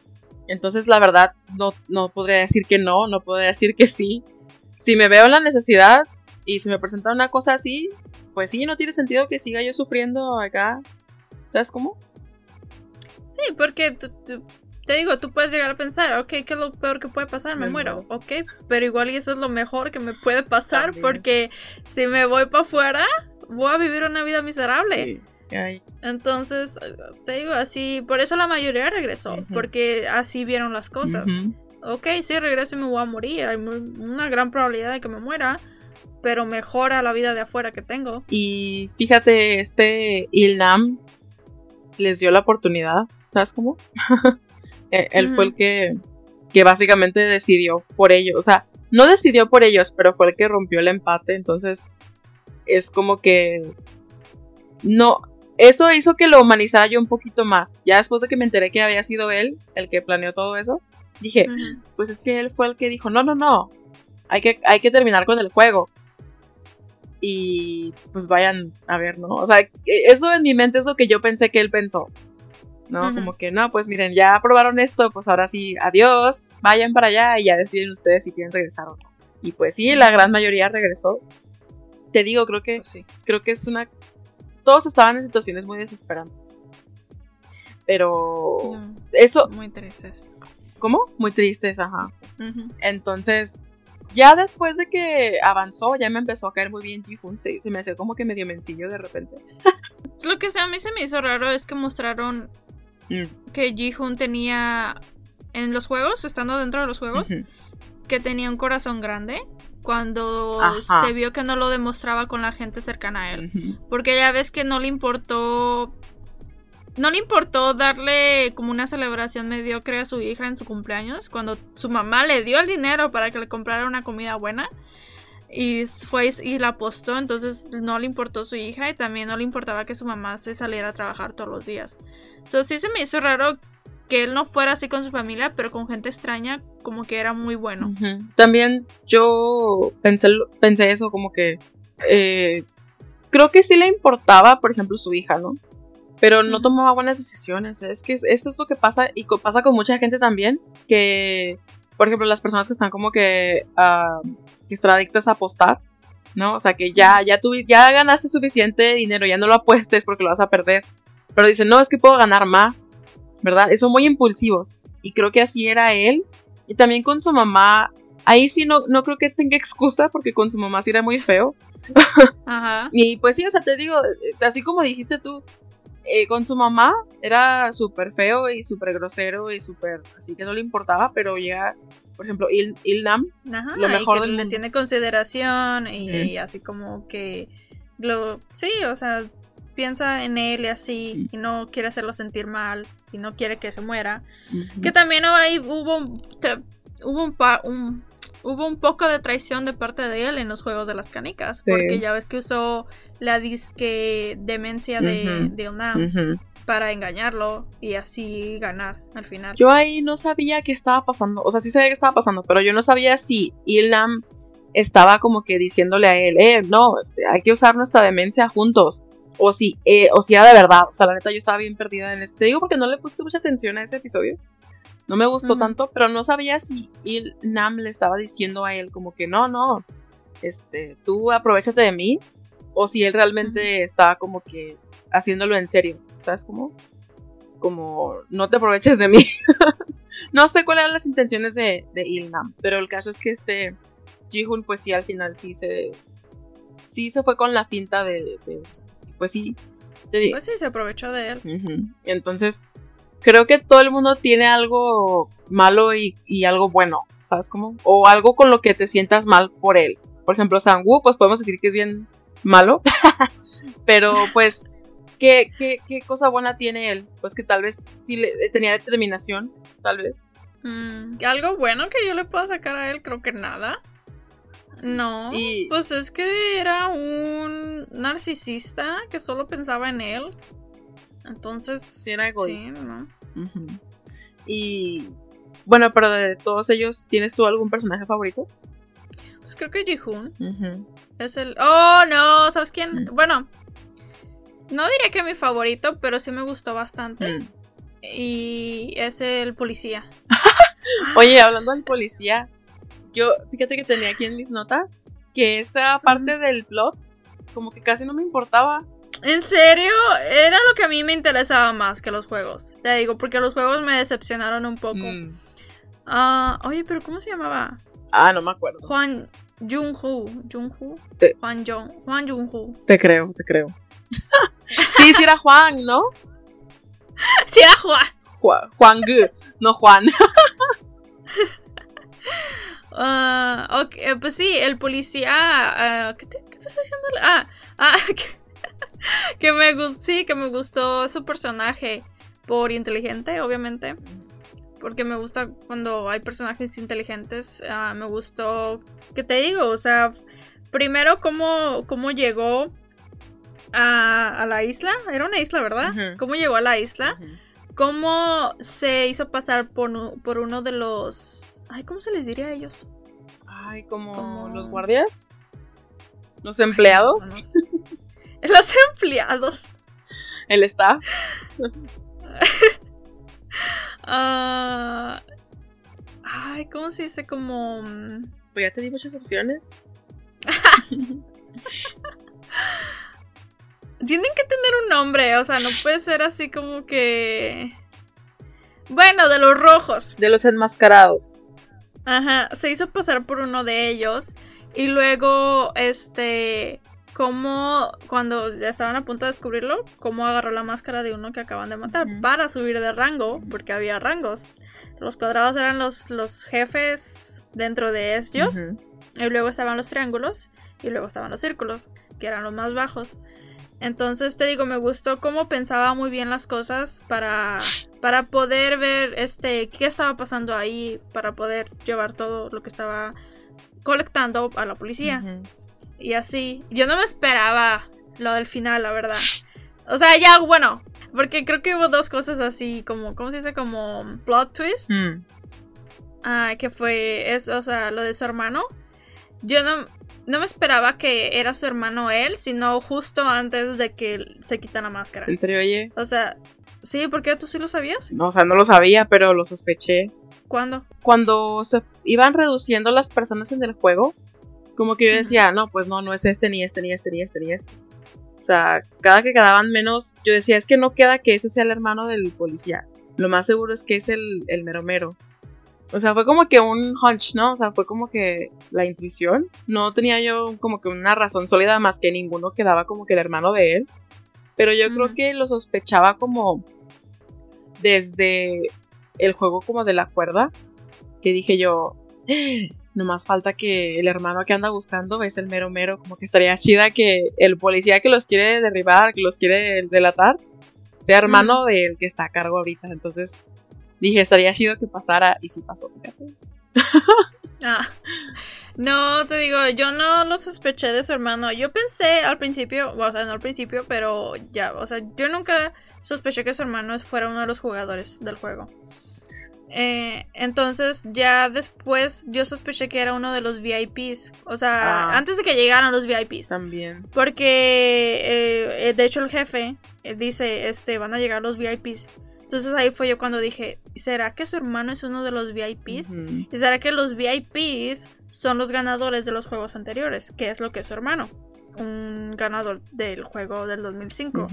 Speaker 1: Entonces, la verdad, no, no podría decir que no, no podría decir que sí. Si me veo en la necesidad y si me presenta una cosa así, pues sí, no tiene sentido que siga yo sufriendo acá. ¿Sabes cómo?
Speaker 2: Sí, porque te digo, tú puedes llegar a pensar, ok, ¿qué es lo peor que puede pasar? Me, muero. ok, pero igual y eso es lo mejor que me puede pasar porque si me voy para afuera, voy a vivir una vida miserable. Sí. Entonces, te digo así, por eso la mayoría regresó, porque así vieron las cosas. Ok, sí, regreso y me voy a morir, hay una gran probabilidad de que me muera, pero mejora la vida de afuera que tengo.
Speaker 1: Y fíjate, este Ilnam les dio la oportunidad, ¿sabes cómo? *laughs* Eh, él fue el que, que básicamente decidió por ellos, o sea, no decidió por ellos, pero fue el que rompió el empate, entonces es como que no, eso hizo que lo humanizara yo un poquito más. Ya después de que me enteré que había sido él el que planeó todo eso, dije, pues es que él fue el que dijo, no, no, no, hay que, hay que terminar con el juego. Y pues vayan a ver, ¿no? O sea, e, eso en mi mente es lo que yo pensé que él pensó. ¿No? Como que no, pues miren, ya probaron esto, pues ahora sí, adiós, vayan para allá y ya deciden ustedes si quieren regresar o no. Y pues sí, la gran mayoría regresó. Te digo, creo que pues sí. creo que es una todos estaban en situaciones muy desesperantes. Pero eso...
Speaker 2: Muy tristes.
Speaker 1: ¿Cómo? Muy tristes, ajá. Entonces, ya después de que avanzó, ya me empezó a caer muy bien Ji-Hoon. Se, me hacía como que medio mencillo de repente.
Speaker 2: Lo que sea, a mí se me hizo raro es que mostraron mm. que Ji-Hoon tenía en los juegos, estando dentro de los juegos, que tenía un corazón grande cuando se vio que no lo demostraba con la gente cercana a él. Porque ya ves que no le importó. No le importó darle como una celebración mediocre a su hija en su cumpleaños. Cuando su mamá le dio el dinero para que le comprara una comida buena. Y fue y la apostó. Entonces no le importó su hija. Y también no le importaba que su mamá se saliera a trabajar todos los días. So sí se me hizo raro que él no fuera así con su familia, pero con gente extraña, como que era muy bueno.
Speaker 1: También yo pensé, pensé eso, como que eh, creo que sí le importaba, por ejemplo, su hija, ¿no? Pero no tomaba buenas decisiones. Es que eso es lo que pasa y pasa con mucha gente también, que, por ejemplo, las personas que están como que, uh, que están adictas a apostar, ¿no? O sea, que ya, ya, ya ganaste suficiente dinero, ya no lo apuestes porque lo vas a perder. Pero dicen, no, es que puedo ganar más. ¿verdad? Son muy impulsivos. Y creo que así era él. Y también con su mamá. Ahí sí no, no creo que tenga excusa porque con su mamá sí era muy feo. Ajá. *laughs* y pues sí, o sea, te digo, así como dijiste tú, eh, con su mamá era súper feo y súper grosero y súper, así que no le importaba, pero ya, por ejemplo, Il, Ilnam,
Speaker 2: lo mejor y que le tiene consideración y, así como que, lo, sí, o sea, piensa en él y así, y no quiere hacerlo sentir mal, y no quiere que se muera. Que también ahí hubo, hubo un, un, hubo un poco de traición de parte de él en los juegos de las canicas, porque ya ves que usó la disque demencia de, de para engañarlo y así ganar al final.
Speaker 1: Yo ahí no sabía qué estaba pasando, o sea, sí sabía qué estaba pasando, pero yo no sabía si Ilnam estaba como que diciéndole a él, eh, no, este, hay que usar nuestra demencia juntos o si, eh, o si era de verdad. O sea, la neta, yo estaba bien perdida en este. digo porque no le puse mucha atención a ese episodio. No me gustó tanto, pero no sabía si il Nam le estaba diciendo a él como que no, no, este, tú aprovechate de mí. o si él realmente estaba como que haciéndolo en serio, ¿sabes cómo? Como, no te aproveches de mí. *laughs* no sé cuáles eran las intenciones de, de Ilnam, pero el caso es que este Jihun pues sí al final sí se sí se fue con la finta de, de eso. Pues sí, te digo.
Speaker 2: Pues sí, se aprovechó de él.
Speaker 1: Entonces, creo que todo el mundo tiene algo malo y, y algo bueno, ¿sabes cómo? O algo con lo que te sientas mal por él. Por ejemplo, Sangu, pues podemos decir que es bien malo, *laughs* pero pues, ¿qué, qué, qué cosa buena tiene él? Pues que tal vez sí le, tenía determinación, tal vez.
Speaker 2: Mm, algo bueno que yo le pueda sacar a él, creo que nada. No,
Speaker 1: Y-
Speaker 2: pues es que era un narcisista que solo pensaba en él. Entonces,
Speaker 1: Sí, era egoísta.
Speaker 2: sí, ¿no?
Speaker 1: Y bueno, pero de todos ellos, ¿tienes tú algún personaje favorito?
Speaker 2: Pues creo que Jihun
Speaker 1: Ujú.
Speaker 2: es el. Oh, no, ¿sabes quién? Bueno, no diría que mi favorito, pero sí me gustó bastante.
Speaker 1: Mm.
Speaker 2: Y es el policía. *laughs*
Speaker 1: Oye, hablando del policía, yo, fíjate que tenía aquí en mis notas que esa parte del plot, como que casi no me importaba.
Speaker 2: En serio, era lo que a mí me interesaba más que los juegos. Te digo, porque los juegos me decepcionaron un poco.
Speaker 1: Mm.
Speaker 2: Ah, oye, pero ¿cómo se llamaba?
Speaker 1: Ah, no me acuerdo.
Speaker 2: Juan.
Speaker 1: Eh.
Speaker 2: Juan Jung. Juan Jung-Hu.
Speaker 1: Te creo, te creo. *laughs* sí, sí era Juan, ¿no?
Speaker 2: Sí, era Juan.
Speaker 1: Juan, Juan Gu, no Juan.
Speaker 2: Ah, ok, eh, pues sí, el policía. ah, ¿qué, te, qué te estoy diciendo? Ah, ah, *laughs* que, que me gustó. Sí, que me gustó su personaje. Por inteligente, obviamente. Porque me gusta cuando hay personajes inteligentes. ah, me gustó. ¿Qué te digo? O sea, primero, cómo, cómo llegó a, a la isla. Era una isla, ¿verdad? ¿Cómo llegó a la isla? cómo se hizo pasar por, por uno de los... Ay, ¿cómo se les diría a ellos?
Speaker 1: Ay, como
Speaker 2: Como-
Speaker 1: los guardias. Los empleados.
Speaker 2: No, no sé. *laughs* Los empleados.
Speaker 1: El staff. *laughs*
Speaker 2: Ah, ay, ¿cómo se dice? Como... mm,
Speaker 1: Pues ya te di muchas opciones. *laughs*
Speaker 2: Tienen que tener un nombre, o sea, no puede ser así como que... Bueno, de los rojos.
Speaker 1: De los enmascarados.
Speaker 2: Ajá, se hizo pasar por uno de ellos y luego, este, como cuando ya estaban a punto de descubrirlo, cómo agarró la máscara de uno que acaban de matar para subir de rango, porque había rangos. Los cuadrados eran los, los jefes dentro de ellos y luego estaban los triángulos y luego estaban los círculos, que eran los más bajos. Entonces te digo, me gustó cómo pensaba muy bien las cosas para, para poder ver este qué estaba pasando ahí, para poder llevar todo lo que estaba colectando a la policía. Y así, yo no me esperaba lo del final, la verdad. O sea, ya bueno, porque creo que hubo dos cosas así como, ¿cómo se dice? Como plot twist.
Speaker 1: Mm.
Speaker 2: Ah, que fue, es, o sea, lo de su hermano. Yo no, no me esperaba que era su hermano él, sino justo antes de que se quita la máscara.
Speaker 1: En serio, oye.
Speaker 2: O sea, sí, ¿por qué tú sí lo sabías?
Speaker 1: No, o sea, no lo sabía, pero lo sospeché.
Speaker 2: ¿Cuándo?
Speaker 1: Cuando se iban reduciendo las personas en el juego, como que yo decía, no, pues no, no es este, ni este, ni este, ni este, ni este. O sea, cada que quedaban menos, yo decía, es que no queda que ese sea el hermano del policía. Lo más seguro es que es el, el mero mero. O sea, fue como que un hunch, ¿no? O sea, fue como que la intuición. No tenía yo como que una razón sólida más que ninguno quedaba como que el hermano de él. Pero yo creo que lo sospechaba como desde el juego como de la cuerda. Que dije yo, "Ah, no más falta que el hermano que anda buscando es el mero mero. Como que estaría chida que el policía que los quiere derribar, que los quiere delatar, sea hermano del que está a cargo ahorita. Entonces dije, estaría chido que pasara y sí pasó. fíjate. *laughs*
Speaker 2: Ah. No, te digo, yo no lo sospeché de su hermano. Yo pensé al principio, o sea, no al principio, pero ya, o sea, yo nunca sospeché que su hermano fuera uno de los jugadores del juego. Eh, entonces, ya después yo sospeché que era uno de los VIPs. O sea,
Speaker 1: Ah.
Speaker 2: antes de que llegaran los VIPs.
Speaker 1: También.
Speaker 2: Porque, eh, eh, de hecho, el jefe dice, este, van a llegar los VIPs. Entonces ahí fue yo cuando dije, ¿será que su hermano es uno de los VIPs? ¿Y será que los VIPs son los ganadores de los juegos anteriores? Que es lo que es su hermano. un ganador del juego del 2005.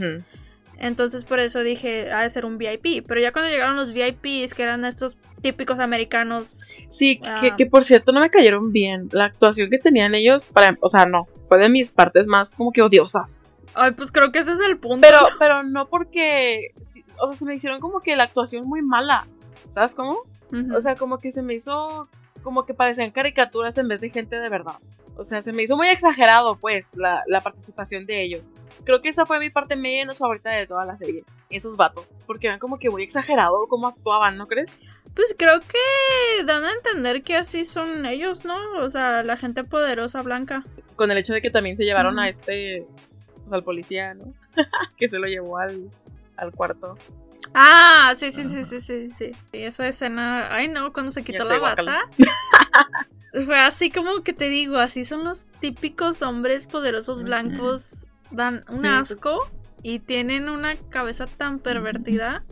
Speaker 2: Entonces por eso dije, ha de ser un VIP. Pero ya cuando llegaron los VIPs, que eran estos típicos americanos.
Speaker 1: Sí, que, ah. que, por cierto no me cayeron bien. La actuación que tenían ellos, para, o sea, no, fue de mis partes más como que odiosas.
Speaker 2: Ay, pues creo que ese es el punto.
Speaker 1: Pero, pero no porque, o sea, se me hicieron como que la actuación muy mala. ¿Sabes cómo? O sea, como que se me hizo como que parecían caricaturas en vez de gente de verdad. O sea, se me hizo muy exagerado, pues, la, la, participación de ellos. Creo que esa fue mi parte menos favorita de toda la serie. Esos vatos. Porque eran como que muy exagerado cómo actuaban, ¿no crees?
Speaker 2: Pues creo que dan a entender que así son ellos, ¿no? O sea, la gente poderosa blanca.
Speaker 1: Con el hecho de que también se llevaron a este, pues al policía, ¿no? *laughs* que se lo llevó al, al cuarto.
Speaker 2: Ah, sí, sí, sí, sí, sí, sí. Y esa escena, ay no, cuando se quitó la bata. *laughs* Fue así como que te digo, así son los típicos hombres poderosos blancos, dan un pues. asco y tienen una cabeza tan pervertida.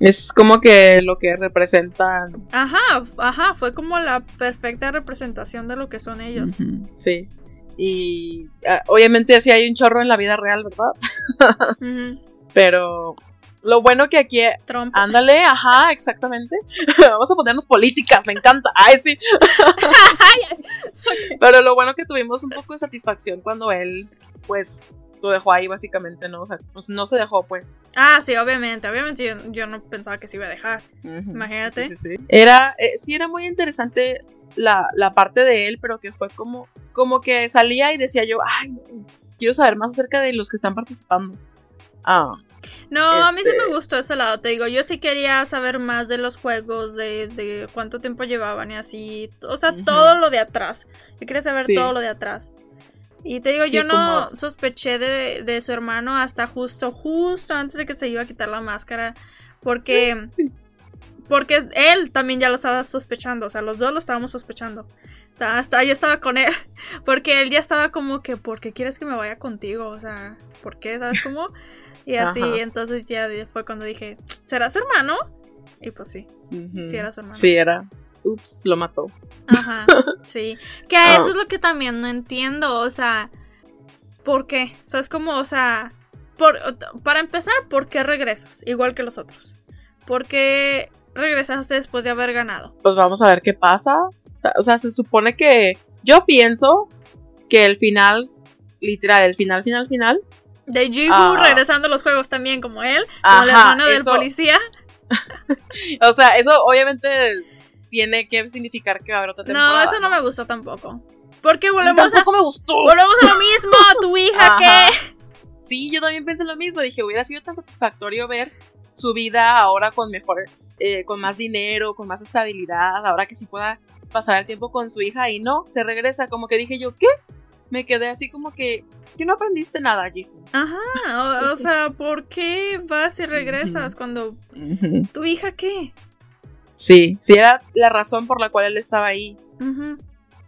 Speaker 1: Es como que lo que representan.
Speaker 2: Ajá, ajá, fue como la perfecta representación de lo que son ellos.
Speaker 1: Sí. Y ah, obviamente así hay un chorro en la vida real, ¿verdad? *laughs* Pero lo bueno que aquí.
Speaker 2: Trump.
Speaker 1: Ándale, ajá, exactamente. *laughs* Vamos a ponernos políticas, me encanta. Ay, sí. *laughs* Pero lo bueno que tuvimos un poco de satisfacción cuando él, pues, lo dejó ahí, básicamente, ¿no? O sea, pues no se dejó, pues.
Speaker 2: Ah, sí, obviamente. Obviamente yo, no pensaba que se iba a dejar. Imagínate.
Speaker 1: Sí, sí, sí. Era, eh, sí, era muy interesante la, la, parte de él, pero que fue como, como que salía y decía yo, ay, quiero saber más acerca de los que están participando. Ah,
Speaker 2: no, a mí sí me este gustó ese lado, te digo, yo sí quería saber más de los juegos, de, cuánto tiempo llevaban y así, o sea, todo lo de atrás, yo quería saber todo lo de atrás. Y te digo, yo no sospeché de, de, su hermano hasta justo, justo antes de que se iba a quitar la máscara, porque... *laughs* Porque él también ya lo estaba sospechando, o sea, los dos lo estábamos sospechando. Hasta yo estaba con él, *laughs* porque él ya estaba como que, ¿por qué quieres que me vaya contigo? O sea, ¿por qué? ¿Sabes *laughs* cómo? Y así, entonces ya fue cuando dije, ¿será su hermano? Y pues sí, sí era su hermano.
Speaker 1: Sí, era. Ups, lo mató.
Speaker 2: Ajá, sí. Que *laughs* eso es lo que también no entiendo, o sea, ¿por qué? ¿Sabes cómo? O sea, por, para empezar, ¿por qué regresas? Igual que los otros. ¿Por qué regresaste después de haber ganado?
Speaker 1: Pues vamos a ver qué pasa. O sea, se supone que yo pienso que el final, literal, el final, final, final,
Speaker 2: de Jigu ah. regresando a los juegos también como él, como el hermano del policía. *laughs*
Speaker 1: o sea, eso obviamente tiene que significar que va a haber otra temporada.
Speaker 2: No, eso no, me gustó tampoco. Porque volvemos
Speaker 1: tampoco me gustó.
Speaker 2: Volvemos a lo *laughs* mismo, tu hija que
Speaker 1: Sí, yo también pensé lo mismo, dije, hubiera sido tan satisfactorio ver su vida ahora con mejor eh, con más dinero, con más estabilidad, ahora que sí pueda pasar el tiempo con su hija y no, se regresa como que dije yo, ¿qué? Me quedé así como que que no aprendiste nada, Jihu.
Speaker 2: Ajá, o, sea, ¿por qué vas y regresas cuando *laughs* tu hija qué?
Speaker 1: Sí, sí era la razón por la cual él estaba ahí.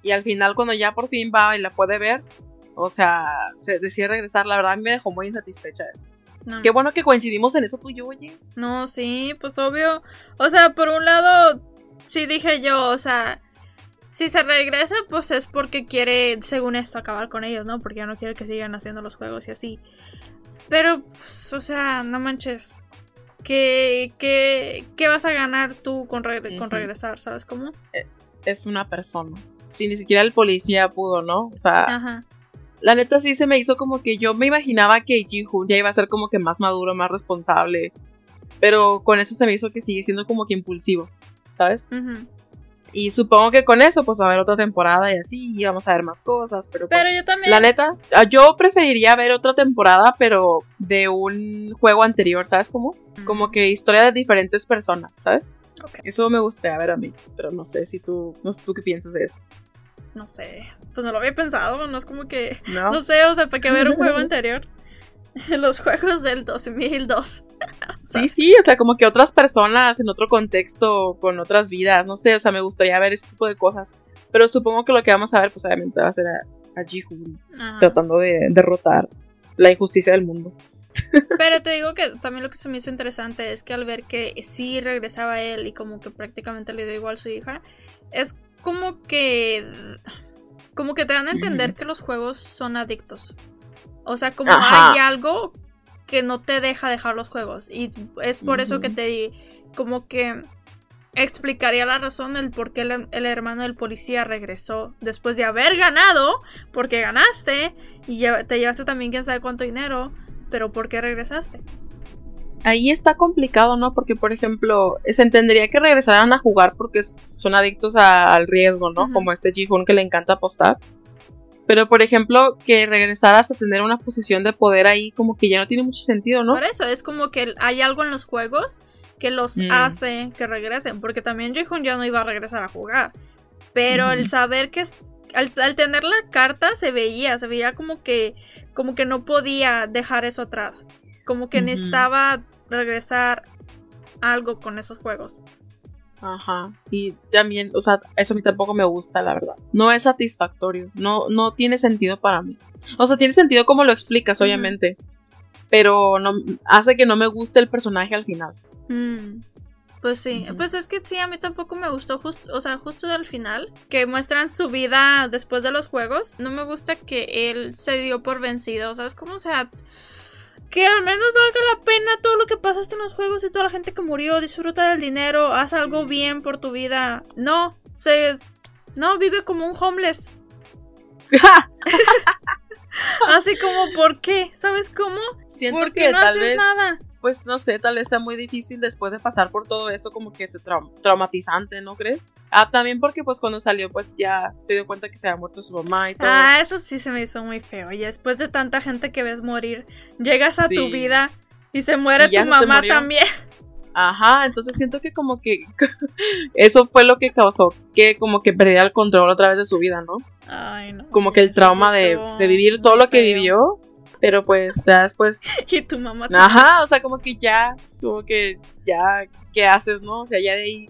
Speaker 1: Y al final cuando ya por fin va y la puede ver, o sea, se decide regresar, la verdad me dejó muy insatisfecha eso. Qué bueno que coincidimos en eso tú y yo, oye.
Speaker 2: No, sí, pues obvio. O sea, por un lado, sí dije yo, o sea, si se regresa, pues es porque quiere, según esto, acabar con ellos, ¿no? Porque ya no quiere que sigan haciendo los juegos y así. Pero, pues, o sea, no manches. ¿Qué, qué, qué vas a ganar tú con, con regresar? ¿Sabes cómo?
Speaker 1: Eh, es una persona. Si ni siquiera el policía pudo, ¿no? O sea, la neta sí se me hizo como que yo me imaginaba que Ji-Hoon ya iba a ser como que más maduro, más responsable. Pero con eso se me hizo que sigue siendo como que impulsivo, ¿sabes? Y supongo que con eso, pues va a haber otra temporada y así, y vamos a ver más cosas. Pero,
Speaker 2: pero
Speaker 1: pues,
Speaker 2: yo también.
Speaker 1: La neta, ah, yo preferiría ver otra temporada, pero de un juego anterior, ¿sabes cómo? Como que historia de diferentes personas, ¿sabes? Eso me gustaría ver a mí, pero no sé si tú, no sé tú qué piensas de eso.
Speaker 2: No sé, pues no lo había pensado, no es como que, no, no sé, o sea, ¿para qué ver un *laughs* juego anterior? *laughs* los juegos del 2002.
Speaker 1: sí, sí, o sea, como que otras personas en otro contexto, con otras vidas, no sé, o sea, me gustaría ver ese tipo de cosas. Pero supongo que lo que vamos a ver, pues obviamente va a ser a, a Ji-Hoon tratando de derrotar la injusticia del mundo.
Speaker 2: Pero te digo que también lo que se me hizo interesante es que al ver que sí regresaba él y como que prácticamente le dio igual a su hija, es como que como que te dan a entender que los juegos son adictos. O sea, como
Speaker 1: Ajá.
Speaker 2: hay algo que no te deja dejar los juegos. Y es por eso que te di, como que explicaría la razón el por qué el, el hermano del policía regresó después de haber ganado, porque ganaste y te llevaste también quién sabe cuánto dinero, pero ¿por qué regresaste?
Speaker 1: Ahí está complicado, ¿no? Porque, por ejemplo, se entendería que regresaran a jugar porque son adictos a- al riesgo, ¿no? Como este Ji-Hoon que le encanta apostar. Pero, por ejemplo, que regresaras a tener una posición de poder ahí, como que ya no tiene mucho sentido, ¿no?
Speaker 2: Por eso es como que hay algo en los juegos que los
Speaker 1: Mm.
Speaker 2: hace que regresen, porque también Ji-Hoon ya no iba a regresar a jugar. Pero el saber que al, al tener la carta se veía, se veía como que como que no podía dejar eso atrás, como que necesitaba regresar algo con esos juegos.
Speaker 1: Ajá. Y también, o sea, eso a mí tampoco me gusta, la verdad. No es satisfactorio. No, no tiene sentido para mí. O sea, tiene sentido como lo explicas, obviamente. Pero no hace que no me guste el personaje al final.
Speaker 2: Mm, Pues sí, pues es que sí, a mí tampoco me gustó justo, o sea, justo al final, que muestran su vida después de los juegos. No me gusta que él se dio por vencido, o sea, es como, o sea, que al menos valga la pena todo lo que pasaste en los juegos y toda la gente que murió, disfruta del dinero, haz algo bien por tu vida. No, se... No, vive como un homeless. *laughs* Así como, ¿por qué? ¿Sabes cómo?
Speaker 1: Siento
Speaker 2: Porque
Speaker 1: que
Speaker 2: no
Speaker 1: tal
Speaker 2: haces
Speaker 1: vez,
Speaker 2: nada.
Speaker 1: Pues no sé, tal vez sea muy difícil después de pasar por todo eso, como que te trau- traumatizante, ¿no crees? Ah, también porque pues cuando salió, pues ya se dio cuenta que se había muerto su mamá y todo.
Speaker 2: Ah, eso sí se me hizo muy feo. Y después de tanta gente que ves morir, llegas a tu vida y se muere
Speaker 1: Y
Speaker 2: tu mamá también. *laughs*
Speaker 1: Ajá, entonces siento que como que *laughs* eso fue lo que causó que como que perdiera el control otra vez de su vida, ¿no?
Speaker 2: Ay, no.
Speaker 1: Como que el trauma de, vivir todo lo que
Speaker 2: feo.
Speaker 1: vivió, pero pues ya después, *laughs*
Speaker 2: Y tu mamá también.
Speaker 1: ajá, o sea, como que ya, como que ya, ¿qué haces, no? O sea, ya de ahí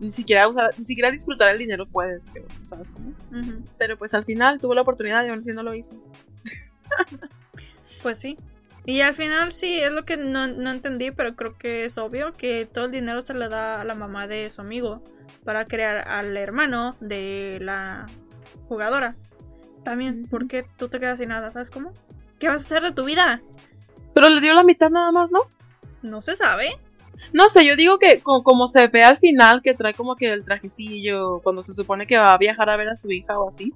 Speaker 1: ni siquiera usar, ni siquiera disfrutar el dinero puedes, ¿sabes cómo? Pero pues al final tuvo la oportunidad y aún así no lo hizo.
Speaker 2: Pues sí. Y al final sí, es lo que no, no entendí, pero creo que es obvio que todo el dinero se le da a la mamá de su amigo para crear al hermano de la jugadora. También,
Speaker 1: Ujú.
Speaker 2: porque tú te quedas sin nada, ¿sabes cómo? ¿Qué vas a hacer de tu vida?
Speaker 1: Pero le dio la mitad nada más, ¿no?
Speaker 2: No se sabe.
Speaker 1: No sé, yo digo que co- como, se ve al final que trae como que el trajecillo, cuando se supone que va a viajar a ver a su hija o así,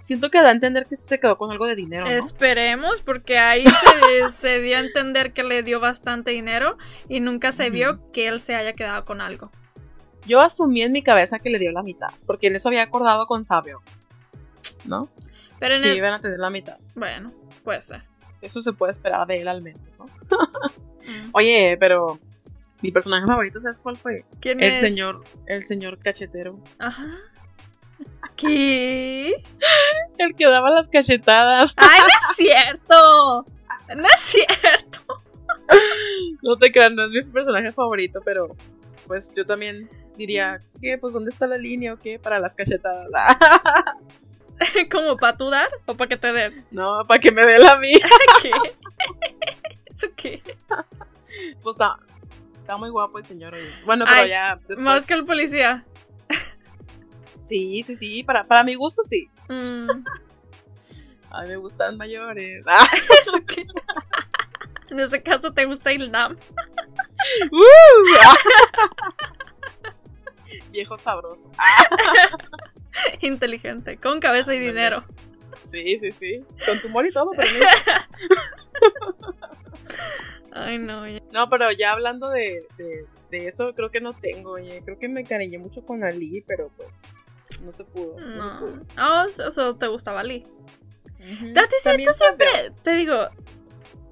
Speaker 1: siento que da a entender que se quedó con algo de dinero, ¿no?
Speaker 2: Esperemos, porque ahí *laughs* se, se dio a entender que le dio bastante dinero y nunca se vio que él se haya quedado con algo.
Speaker 1: Yo asumí en mi cabeza que le dio la mitad, porque en eso había acordado con Sabio, ¿no?
Speaker 2: Pero en
Speaker 1: Que
Speaker 2: el...
Speaker 1: iban a tener la mitad.
Speaker 2: Bueno, puede ser.
Speaker 1: Eso se puede esperar de él al menos, ¿no?
Speaker 2: Mm.
Speaker 1: Oye, pero mi personaje favorito, ¿sabes cuál fue?
Speaker 2: ¿Quién
Speaker 1: El
Speaker 2: es?
Speaker 1: señor, el señor cachetero.
Speaker 2: Ajá. ¿Qué? *laughs*
Speaker 1: El que daba las cachetadas.
Speaker 2: ¡Ay, no es *laughs* cierto! No es cierto. *laughs*
Speaker 1: No te creas, no es mi personaje favorito, pero pues yo también diría, ¿qué? Pues ¿dónde está la línea o qué? Para las cachetadas. *laughs*
Speaker 2: ¿Como para tú dar o para que te den?
Speaker 1: no, para que me dé la mía. *laughs*
Speaker 2: ¿Qué? ¿Eso qué?
Speaker 1: Pues está, está muy guapo el señor. Bueno, pero
Speaker 2: Ay,
Speaker 1: ya después.
Speaker 2: Más que el policía.
Speaker 1: Sí, sí, sí, para, para mi gusto sí.
Speaker 2: Mm,
Speaker 1: A mí me gustan mayores. *laughs*
Speaker 2: ¿Eso qué? En ese caso te gusta Ildam.
Speaker 1: Viejo sabroso. *laughs*
Speaker 2: Inteligente, con cabeza y dinero.
Speaker 1: Sí, sí, sí. Con tumor y todo, pero. *laughs*
Speaker 2: Ay, no. ya.
Speaker 1: No, pero ya hablando de, de, de eso, creo que no tengo, oye. Creo que me cariñé mucho con Ali, pero pues no se pudo. No.
Speaker 2: No.
Speaker 1: se pudo.
Speaker 2: Oh, eso- eso te gustaba Lee.
Speaker 1: Ujú.
Speaker 2: A ti sí,
Speaker 1: También
Speaker 2: tú siempre, te digo,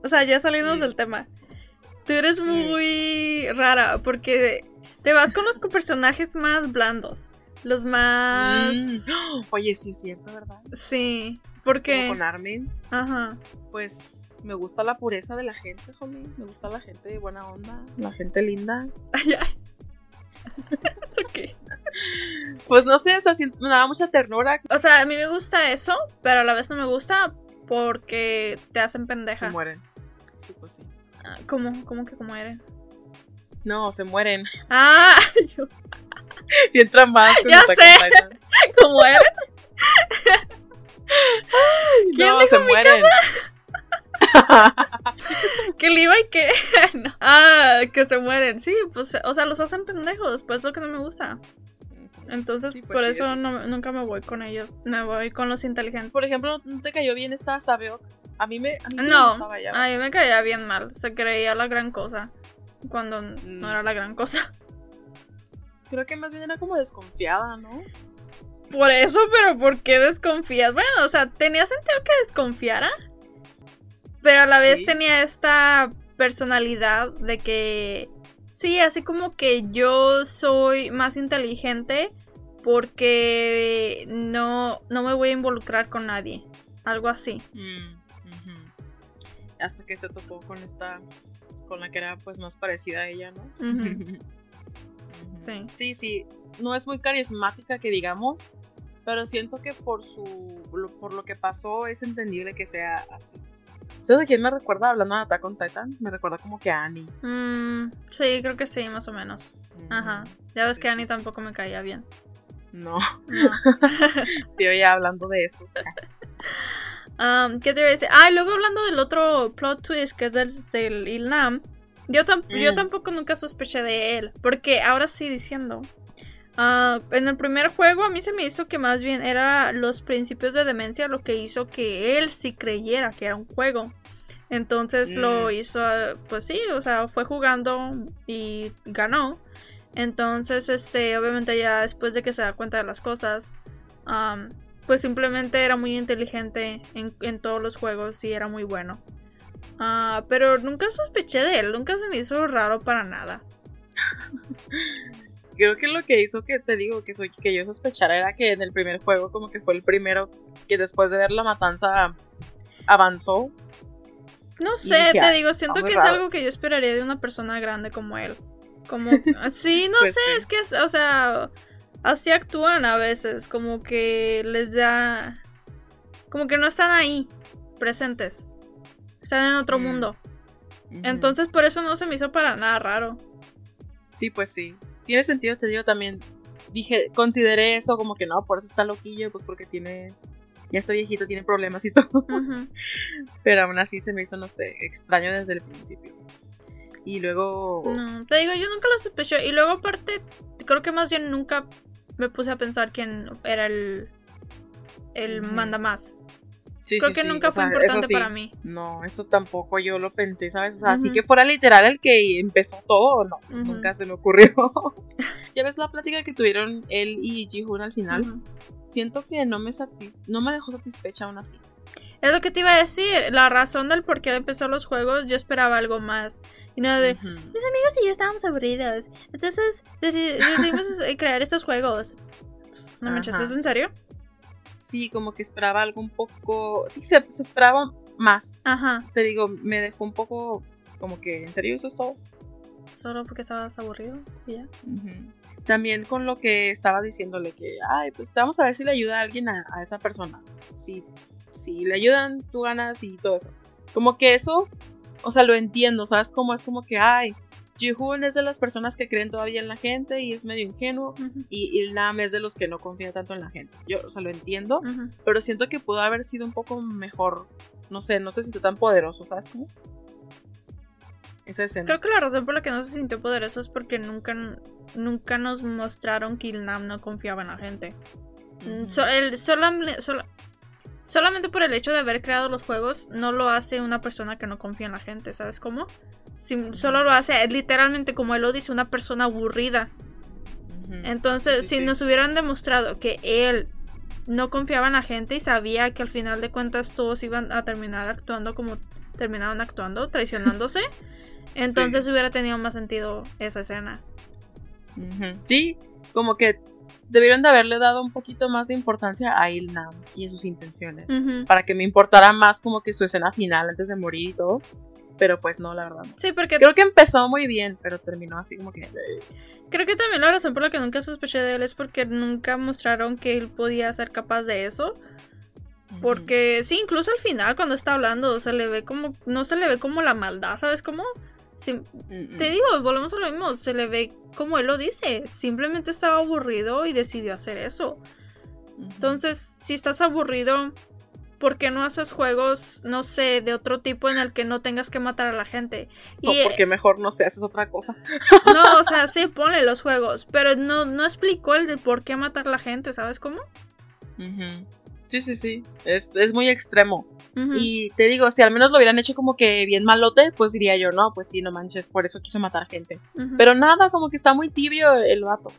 Speaker 2: o sea, ya saliendo
Speaker 1: Mm.
Speaker 2: del tema, tú eres muy rara porque te vas con los personajes más blandos, los más...
Speaker 1: Mm. *gasps* Oye, sí es cierto, ¿verdad?
Speaker 2: Sí,
Speaker 1: Como
Speaker 2: porque...
Speaker 1: con Armin,
Speaker 2: Ajá.
Speaker 1: pues me gusta la pureza de la gente, homie. Me gusta la gente de buena onda, la gente linda.
Speaker 2: Ay, ay. *laughs* Ok.
Speaker 1: Pues no sé, o sea, me daba mucha ternura.
Speaker 2: O sea, a mí me gusta eso, pero a la vez no me gusta porque te hacen
Speaker 1: Se
Speaker 2: pendeja.
Speaker 1: mueren. Sí, pues sí.
Speaker 2: Ah, ¿Cómo? ¿Cómo que cómo eres?
Speaker 1: No, se mueren.
Speaker 2: Ah, *laughs* yo,
Speaker 1: Y entran más con
Speaker 2: Ya sé. *laughs* ¿cómo eres? ¿Quién
Speaker 1: no,
Speaker 2: dijo
Speaker 1: se
Speaker 2: mi
Speaker 1: mueren. *laughs*
Speaker 2: que Levi que. *laughs* no. Ah, que se mueren. Sí, pues, o sea, los hacen pendejos, pues es lo que no me gusta. Entonces,
Speaker 1: Sí, pues
Speaker 2: por
Speaker 1: sí,
Speaker 2: eso no- nunca me voy con ellos. Me voy con los inteligentes.
Speaker 1: Por ejemplo, ¿no te cayó bien esta Sabeok? A mí me, a mí sí me
Speaker 2: No,
Speaker 1: gustaba ella.
Speaker 2: a mí me caía bien mal. Se creía la gran cosa. Cuando
Speaker 1: Mm.
Speaker 2: no era la gran cosa.
Speaker 1: Creo que más bien era como desconfiada, ¿no?
Speaker 2: Por eso, pero ¿por qué desconfías? Bueno, o sea, tenía sentido que desconfiara. Pero a la vez
Speaker 1: Sí.
Speaker 2: tenía esta personalidad de que. Sí, así como que yo soy más inteligente porque no, no me voy a involucrar con nadie. Algo así.
Speaker 1: Mm. Hasta que se topó con esta, con la que era pues más parecida a ella, ¿no? *laughs*
Speaker 2: Sí.
Speaker 1: Sí, sí. No es muy carismática que digamos, pero siento que por su, lo- por lo que pasó es entendible que sea así. ¿Sabes de quién me recuerda hablando de Attack on Titan? Me recuerda como que a Annie.
Speaker 2: Mm, sí, creo que sí, más o menos. Ajá.
Speaker 1: Ujú.
Speaker 2: Ya ves que Annie tampoco me caía bien.
Speaker 1: No,
Speaker 2: No. *laughs*
Speaker 1: ya hablando de eso. *laughs*
Speaker 2: Um, ¿Qué te iba a decir? Ah, y luego hablando del otro plot twist que es del, del Ilnam, yo, tam- yo
Speaker 1: Mm.
Speaker 2: tampoco nunca sospeché de él. Porque ahora sí diciendo. ah, en el primer juego a mí se me hizo que más bien era los principios de demencia lo que hizo que él sí creyera que era un juego. Entonces lo
Speaker 1: Mm.
Speaker 2: hizo, ah, pues sí, o sea, fue jugando y ganó. Entonces, este, obviamente ya después de que se da cuenta de las cosas, am, pues simplemente era muy inteligente en, en todos los juegos y era muy bueno. Ah, pero nunca sospeché de él, nunca se me hizo raro para nada. *laughs*
Speaker 1: Creo que lo que hizo que te digo que soy que yo sospechara era que en el primer juego como que fue el primero que después de ver la matanza avanzó.
Speaker 2: No sé,
Speaker 1: dije,
Speaker 2: te
Speaker 1: "Ay,
Speaker 2: digo, siento que es algo
Speaker 1: eso".
Speaker 2: que yo esperaría de una persona grande como él. Como, *laughs* sí, no
Speaker 1: Pues
Speaker 2: sé,
Speaker 1: sí.
Speaker 2: es que, o sea, así actúan a veces, como que les da, como que no están ahí, presentes, están en otro
Speaker 1: Mm.
Speaker 2: mundo. Entonces, por eso no se me hizo para nada raro.
Speaker 1: Sí, pues sí. Tiene sentido, te digo también. Dije, consideré eso como que no, por eso está loquillo, pues porque tiene. Ya está viejito, tiene problemas y *laughs* todo. Pero aún así se me hizo, no sé, extraño desde el principio. Y luego.
Speaker 2: No, te digo, yo nunca lo sospeché. Y luego, aparte, creo que más bien nunca me puse a pensar quién era el, el manda más.
Speaker 1: Sí,
Speaker 2: creo
Speaker 1: sí,
Speaker 2: que
Speaker 1: sí,
Speaker 2: nunca
Speaker 1: o
Speaker 2: fue
Speaker 1: sea,
Speaker 2: importante para mí.
Speaker 1: No, eso tampoco yo lo pensé, ¿sabes? O sea, así
Speaker 2: Ujú.
Speaker 1: que fuera literal el que empezó todo, no, pues
Speaker 2: Ujú.
Speaker 1: nunca se me ocurrió. *laughs* ya ves la plática que tuvieron él y Ji-Hoon al final.
Speaker 2: Ujú.
Speaker 1: Siento que no me, no me dejó satisfecha aún así.
Speaker 2: Es lo que te iba a decir. La razón del por qué empezó los juegos, yo esperaba algo más. Y nada de, mis amigos y yo estábamos aburridos. Entonces deci- decidimos *laughs* eh, crear estos juegos. No me
Speaker 1: Ajá.
Speaker 2: ¿es en serio?
Speaker 1: Sí, como que esperaba algo un poco. Sí, se, se esperaba más.
Speaker 2: Ajá.
Speaker 1: Te digo, me dejó un poco como que, ¿en serio eso es todo?
Speaker 2: Solo porque estabas aburrido. y ya.
Speaker 1: También con lo que estaba diciéndole que, ay, pues vamos a ver si le ayuda a alguien a, a esa persona. Si, si le ayudan, tú ganas y todo eso. Como que eso, o sea, lo entiendo, ¿sabes? Como es como que, ay, Jihoon es de las personas que creen todavía en la gente y es medio ingenuo. Y Ilnam es de los que no confía tanto en la gente. Yo, o sea, lo entiendo, pero siento que pudo haber sido un poco mejor. No sé, no se sintió tan poderoso, ¿sabes cómo? Esa escena.
Speaker 2: Creo que la razón por la que no se sintió poderoso es porque nunca, nunca nos mostraron que Ilnam no confiaba en la gente. So- el- solam- sola- solamente por el hecho de haber creado los juegos no lo hace una persona que no confía en la gente, ¿sabes cómo? Si- solo lo hace literalmente como él lo dice, una persona aburrida. Entonces,
Speaker 1: Sí,
Speaker 2: si
Speaker 1: sí.
Speaker 2: nos hubieran demostrado que él no confiaba en la gente y sabía que al final de cuentas todos iban a terminar actuando como terminaron actuando, *laughs* traicionándose, entonces hubiera tenido más sentido esa escena.
Speaker 1: Sí, como que debieron de haberle dado un poquito más de importancia a Ilnam y a sus intenciones. Para que me importara más como que su escena final antes de morir y todo. Pero pues no, la verdad. no.
Speaker 2: Sí, porque
Speaker 1: Creo que empezó muy bien, pero terminó así como que...
Speaker 2: Creo que también la razón por la que nunca sospeché de él es porque nunca mostraron que él podía ser capaz de eso. Porque sí, incluso al final cuando está hablando se le ve como, no se le ve como la maldad, ¿sabes cómo? Te digo, volvemos a lo mismo, se le ve como él lo dice, simplemente estaba aburrido y decidió hacer eso. Entonces, si estás aburrido, ¿por qué no haces juegos, no sé, de otro tipo en el que no tengas que matar a la gente?
Speaker 1: Y, o porque mejor, no sé, haces otra cosa. *laughs*
Speaker 2: No, o sea, *laughs* sí, ponle los juegos, pero no, no explicó el de por qué matar a la gente, ¿sabes cómo?
Speaker 1: Sí, sí, sí, es, muy extremo. Y te digo, si al menos lo hubieran hecho como que bien malote, pues diría yo, no, pues sí, no manches, por eso quiso matar gente. Pero nada, como que está muy tibio el vato.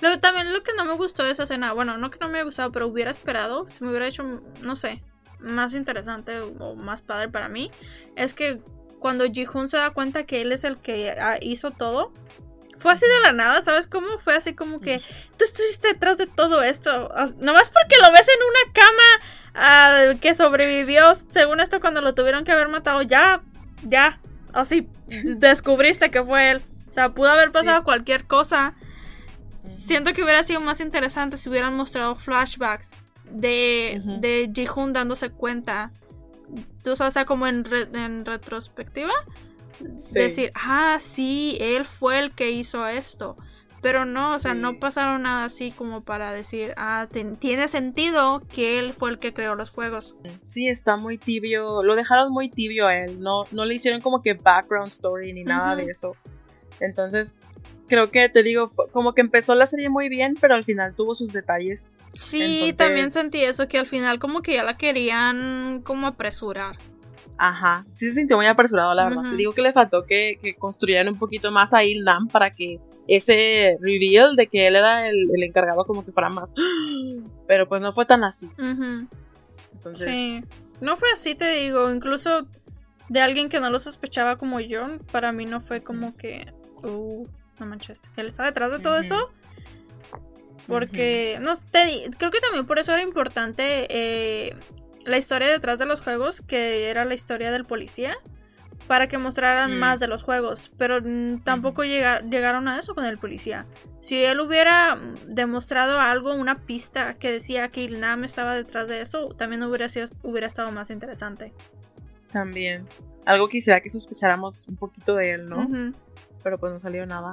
Speaker 2: Luego, también lo que no me gustó de esa escena, bueno, no que no me haya gustado, pero hubiera esperado, si me hubiera hecho, no sé, más interesante o más padre para mí, es que cuando Ji-Hoon se da cuenta que él es el que ah, hizo todo, fue así de la nada, ¿sabes cómo? Fue así como que tú estuviste detrás de todo esto. Nomás porque lo ves en una cama ah, que sobrevivió, según esto, cuando lo tuvieron que haber matado, ya, ya, así *laughs* descubriste que fue él. O sea, pudo haber pasado cualquier cosa siento que hubiera sido más interesante si hubieran mostrado flashbacks de, de Ji-Hoon dándose cuenta. Tú sabes, o sea, como en, en retrospectiva. Decir, ah, sí, él fue el que hizo esto. Pero no, o sea, no pasaron nada así como para decir, ah, tiene sentido que él fue el que creó los juegos.
Speaker 1: Sí, está muy tibio, lo dejaron muy tibio a él, no, no le hicieron como que background story ni nada de eso. Entonces, creo que te digo, como que empezó la serie muy bien, pero al final tuvo sus detalles.
Speaker 2: Sí, también sentí eso, que al final como que ya la querían como apresurar.
Speaker 1: Ajá, sí se sintió muy apresurado, la verdad. Te digo que le faltó que, construyeran un poquito más a Nam para que ese reveal de que él era el, encargado como que fuera más. *gasps* Pero pues no fue tan así.
Speaker 2: Entonces... Sí, no fue así, te digo. Incluso de alguien que no lo sospechaba como yo, para mí no fue como que... Uh, no manches. Él está detrás de todo eso. Porque, no sé, creo que también por eso era importante eh, la historia detrás de los juegos, que era la historia del policía, para que mostraran mm. más de los juegos. Pero tampoco llegaron a eso con el policía. Si él hubiera demostrado algo, una pista que decía que Ilnam estaba detrás de eso, también hubiera, sido, hubiera estado más interesante.
Speaker 1: También. Algo quisiera que sospecháramos un poquito de él, ¿no? pero pues no salió nada.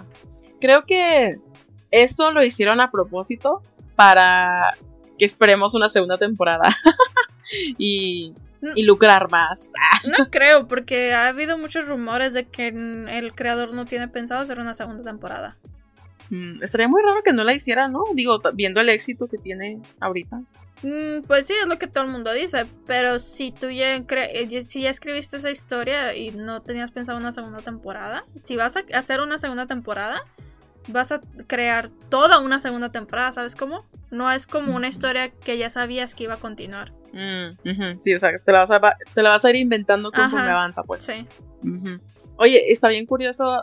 Speaker 1: Creo que eso lo hicieron a propósito para que esperemos una segunda temporada *laughs* y, y, lucrar más. *laughs*
Speaker 2: no creo, porque ha habido muchos rumores de que el creador no tiene pensado hacer una segunda temporada.
Speaker 1: Mm, estaría muy raro que no la hiciera, ¿no? Digo, viendo el éxito que tiene ahorita.
Speaker 2: Mm, pues sí, es lo que todo el mundo dice, pero si tú ya, eh, si ya escribiste esa historia y no tenías pensado una segunda temporada, si vas a hacer una segunda temporada, vas a crear toda una segunda temporada, ¿sabes cómo? No es como una historia que ya sabías que iba a continuar.
Speaker 1: Mm, sí, o sea, te la, vas a, te la vas a ir inventando conforme avanza, pues. Sí. Oye, está bien curioso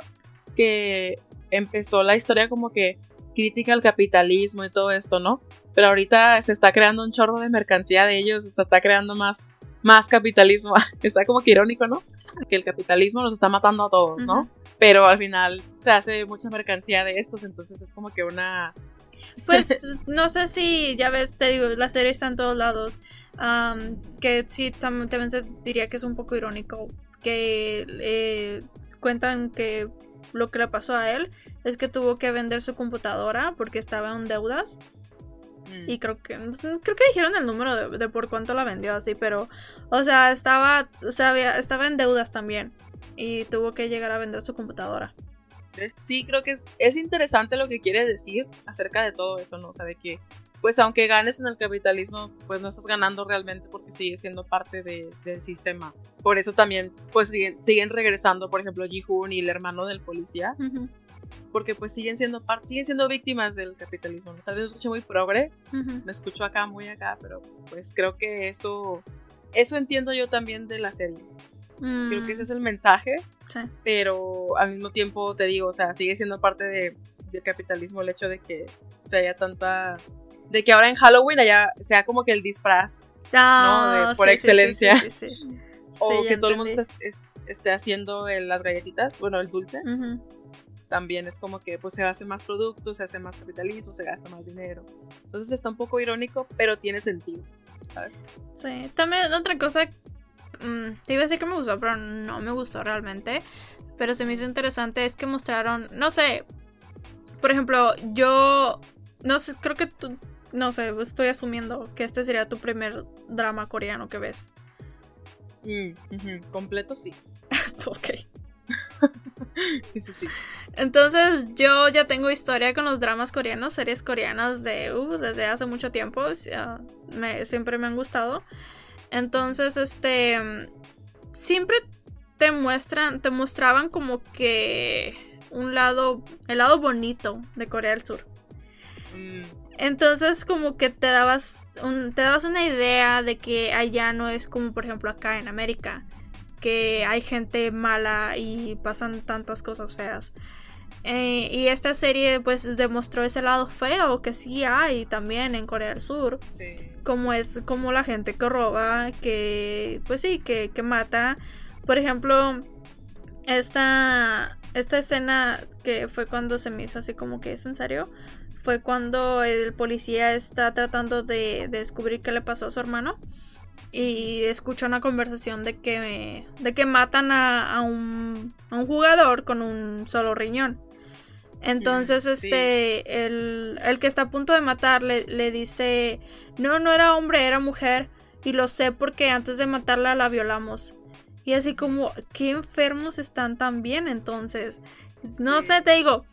Speaker 1: que empezó la historia como que crítica al capitalismo y todo esto, ¿no? Pero ahorita se está creando un chorro de mercancía de ellos, se está creando más, más capitalismo. *laughs* está como que irónico, ¿no? Que el capitalismo nos está matando a todos, ¿no? Pero al final se hace mucha mercancía de estos, entonces es como que una...
Speaker 2: Pues *laughs* no sé si, ya ves, te digo, la serie está en todos lados. que sí, también se diría que es un poco irónico. Que eh, cuentan que lo que le pasó a él es que tuvo que vender su computadora porque estaba en deudas. Mm. Y creo que creo que dijeron el número de, por cuánto la vendió así, pero o sea, estaba o sea, estaba en deudas también y tuvo que llegar a vender su computadora.
Speaker 1: Sí, creo que es, es interesante lo que quiere decir acerca de todo eso, ¿no? O sea, de que pues aunque ganes en el capitalismo, pues no estás ganando realmente porque sigues siendo parte del sistema. Por eso también, pues siguen, siguen regresando, por ejemplo, Ji-Hoon y el hermano del policía, porque pues siguen siendo siguen siendo víctimas del capitalismo. Tal vez me escuché muy progre, me escucho acá, muy acá, pero pues creo que eso, eso entiendo yo también de la serie. Creo que ese es el mensaje, pero al mismo tiempo te digo, o sea, sigue siendo parte de, del capitalismo el hecho de que se haya tanta de que ahora en Halloween allá sea como que el disfraz, ¿no? Ah, por excelencia. *laughs* o que todo el mundo esté, haciendo las galletitas, bueno, el dulce. También es como que pues se hace más productos, se hace más capitalismo, se gasta más dinero. Entonces está un poco irónico, pero tiene sentido, ¿sabes?
Speaker 2: Sí, también otra cosa, mm, te iba a decir que me gustó, pero no me gustó realmente. Pero se me hizo interesante es que mostraron, no sé, por ejemplo, yo no sé, creo que tú, no sé, estoy asumiendo que este sería tu primer drama coreano que ves.
Speaker 1: Mm, Completo sí. *laughs*
Speaker 2: ok. *laughs*
Speaker 1: Sí, sí, sí.
Speaker 2: Entonces yo ya tengo historia con los dramas coreanos, series coreanas de uh, desde hace mucho tiempo, me, siempre me han gustado. Entonces, este, siempre te muestran, te mostraban como que un lado, el lado bonito de Corea del Sur.
Speaker 1: Mm,
Speaker 2: Entonces como que te dabas, un- te dabas una idea de que allá no es como por ejemplo acá en América, que hay gente mala y pasan tantas cosas feas. Eh, y esta serie pues demostró ese lado feo que sí hay también en Corea del Sur,
Speaker 1: sí.
Speaker 2: como es como la gente que roba, que pues sí, que, que mata. Por ejemplo, esta, esta escena que fue cuando se me hizo así como que es en serio, fue cuando el policía está tratando de, de descubrir qué le pasó a su hermano y escucha una conversación de que, de que matan a, a un, a un jugador con un solo riñón. Entonces,
Speaker 1: sí.
Speaker 2: este, el, el que está a punto de matar le, le dice, no, no era hombre, era mujer. Y lo sé porque antes de matarla la violamos. Y así como, qué enfermos están también entonces. No sé, te digo,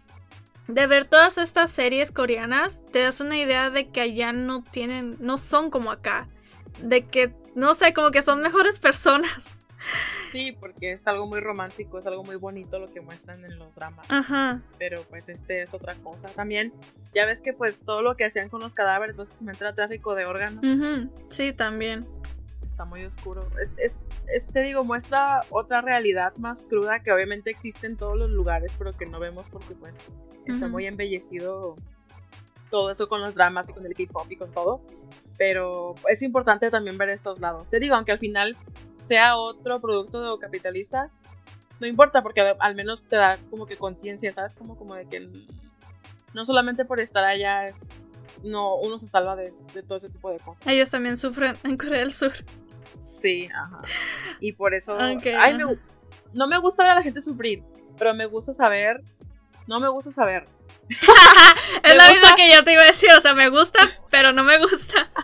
Speaker 2: de ver todas estas series coreanas, te das una idea de que allá no tienen, no son como acá. De que, no sé, como que son mejores *laughs* personas.
Speaker 1: Sí, porque es algo muy romántico, es algo muy bonito lo que muestran en los dramas.
Speaker 2: Ajá.
Speaker 1: Pero pues este es otra cosa. También, ya ves que pues todo lo que hacían con los cadáveres básicamente era tráfico de órganos.
Speaker 2: ujú, Sí, también.
Speaker 1: Está muy oscuro. Es, es, es- te digo, muestra otra realidad más cruda que obviamente existe en todos los lugares, pero que no vemos porque pues está muy embellecido todo eso con los dramas y con el K-pop y con todo. Pero es importante también ver estos lados. Te digo, aunque al final sea otro producto capitalista, no importa porque al- menos te da como que conciencia, ¿sabes? Como, como de que no solamente por estar allá es... No, uno se salva de, de todo ese tipo de cosas.
Speaker 2: Ellos también sufren en Corea del Sur.
Speaker 1: Sí, ajá. Y por eso.
Speaker 2: Ok,
Speaker 1: ay, me
Speaker 2: ajá.
Speaker 1: gu- no me gusta ver a la gente sufrir, pero me gusta saber. No me gusta saber.
Speaker 2: Es lo mismo que yo te iba a decir, o sea, me gusta, pero no me gusta. *laughs*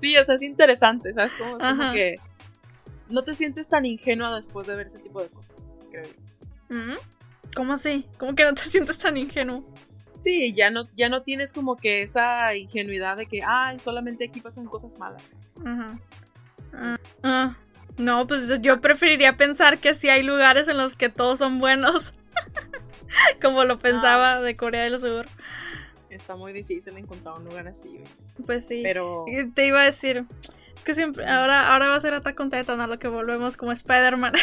Speaker 1: Sí, o sea, es interesante, ¿sabes? Como, es como que no te sientes tan ingenua después de ver ese tipo de cosas, creo yo.
Speaker 2: ¿Mm? ¿Cómo así? ¿Cómo que no te *laughs* sientes tan ingenuo?
Speaker 1: Sí, ya no, ya no tienes como que esa ingenuidad de que, ay, solamente aquí pasan cosas malas.
Speaker 2: Ajá. Ah, ah. No, pues yo preferiría pensar que sí hay lugares en los que todos son buenos. *laughs* Como lo pensaba de Corea del Sur.
Speaker 1: Está muy difícil encontrar un lugar así, güey.
Speaker 2: Pues sí.
Speaker 1: Pero.
Speaker 2: Te iba a decir. Es que siempre. Ahora, ahora va a ser Attack on Titan a lo que volvemos como Spider-Man. *laughs*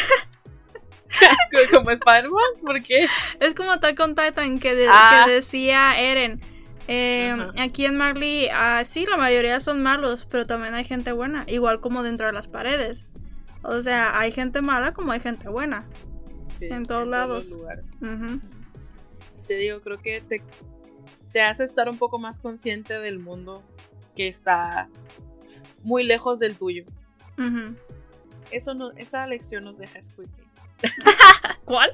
Speaker 2: *laughs*
Speaker 1: como Spider-Man, ¿por qué?
Speaker 2: es como Attack on Titan que, de-
Speaker 1: Ah.
Speaker 2: que decía Eren. eh,
Speaker 1: Ajá.
Speaker 2: aquí en Marley, ah, sí, la mayoría son malos, pero también hay gente buena, igual como dentro de las paredes. O sea, hay gente mala como hay gente buena.
Speaker 1: Sí,
Speaker 2: En todos lados.
Speaker 1: los lugares.
Speaker 2: Ujú.
Speaker 1: Te digo, creo que te, te hace estar un poco más consciente del mundo que está muy lejos del tuyo. Eso no, esa lección nos deja Squid. *laughs*
Speaker 2: ¿Cuál?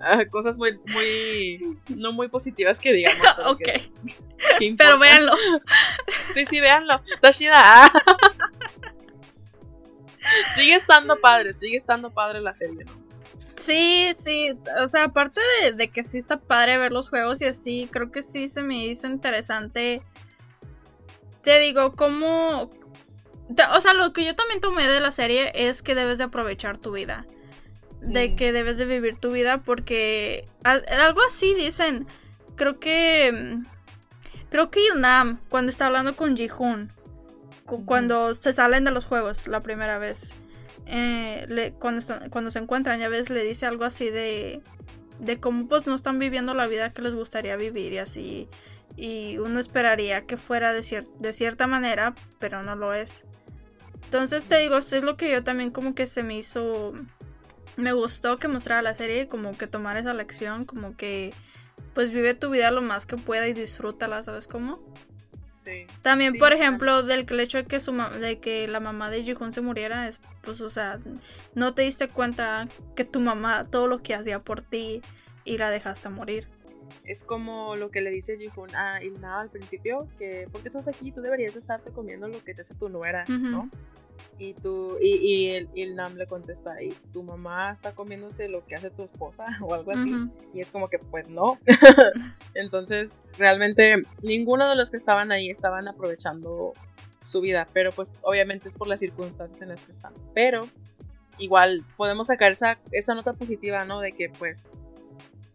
Speaker 1: Ah, cosas muy, muy, no muy positivas que digamos. *laughs* pero
Speaker 2: ok,
Speaker 1: que-
Speaker 2: pero véanlo. *laughs*
Speaker 1: Sí, sí, véanlo. Ah. sigue estando padre, sigue estando padre la serie, ¿no?
Speaker 2: Sí, sí, o sea, aparte de, de que sí está padre ver los juegos y así, creo que sí se me hizo interesante. Te digo, como... O sea, lo que yo también tomé de la serie es que debes de aprovechar tu vida. De
Speaker 1: Mm.
Speaker 2: que debes de vivir tu vida porque... Algo así dicen. Creo que... Creo que Nam, cuando está hablando con
Speaker 1: Ujú.
Speaker 2: cuando se salen de los juegos la primera vez, eh, le- cuando, cuando se encuentran, ya ves, le dice algo así de, de cómo pues no están viviendo la vida que les gustaría vivir y así. Y uno esperaría que fuera de cierta manera, pero no lo es. Entonces te digo, esto es lo que yo también como que se me hizo... Me gustó que mostrara la serie, como que tomar esa lección, como que pues vive tu vida lo más que pueda y disfrútala, ¿sabes cómo?
Speaker 1: Sí.
Speaker 2: También,
Speaker 1: Sí,
Speaker 2: por
Speaker 1: claro.
Speaker 2: ejemplo, del que el hecho de que, su de que la mamá de Ji-Hoon se muriera, es, pues, o sea, no te diste cuenta que tu mamá, todo lo que hacía por ti, y la dejaste morir.
Speaker 1: Es como lo que le dice Jihun a Ilna al principio, que ¿por qué estás aquí? Tú deberías de estarte comiendo lo que te hace tu nuera, ¿no? Y tú, y, y el, Ilnam le contesta, y tu mamá está comiéndose lo que hace tu esposa *laughs* o algo así. Y es como que, pues no. *laughs* Entonces, realmente ninguno de los que estaban ahí estaban aprovechando su vida, pero pues obviamente es por las circunstancias en las que están. Pero igual podemos sacar esa, esa nota positiva, ¿no? De que pues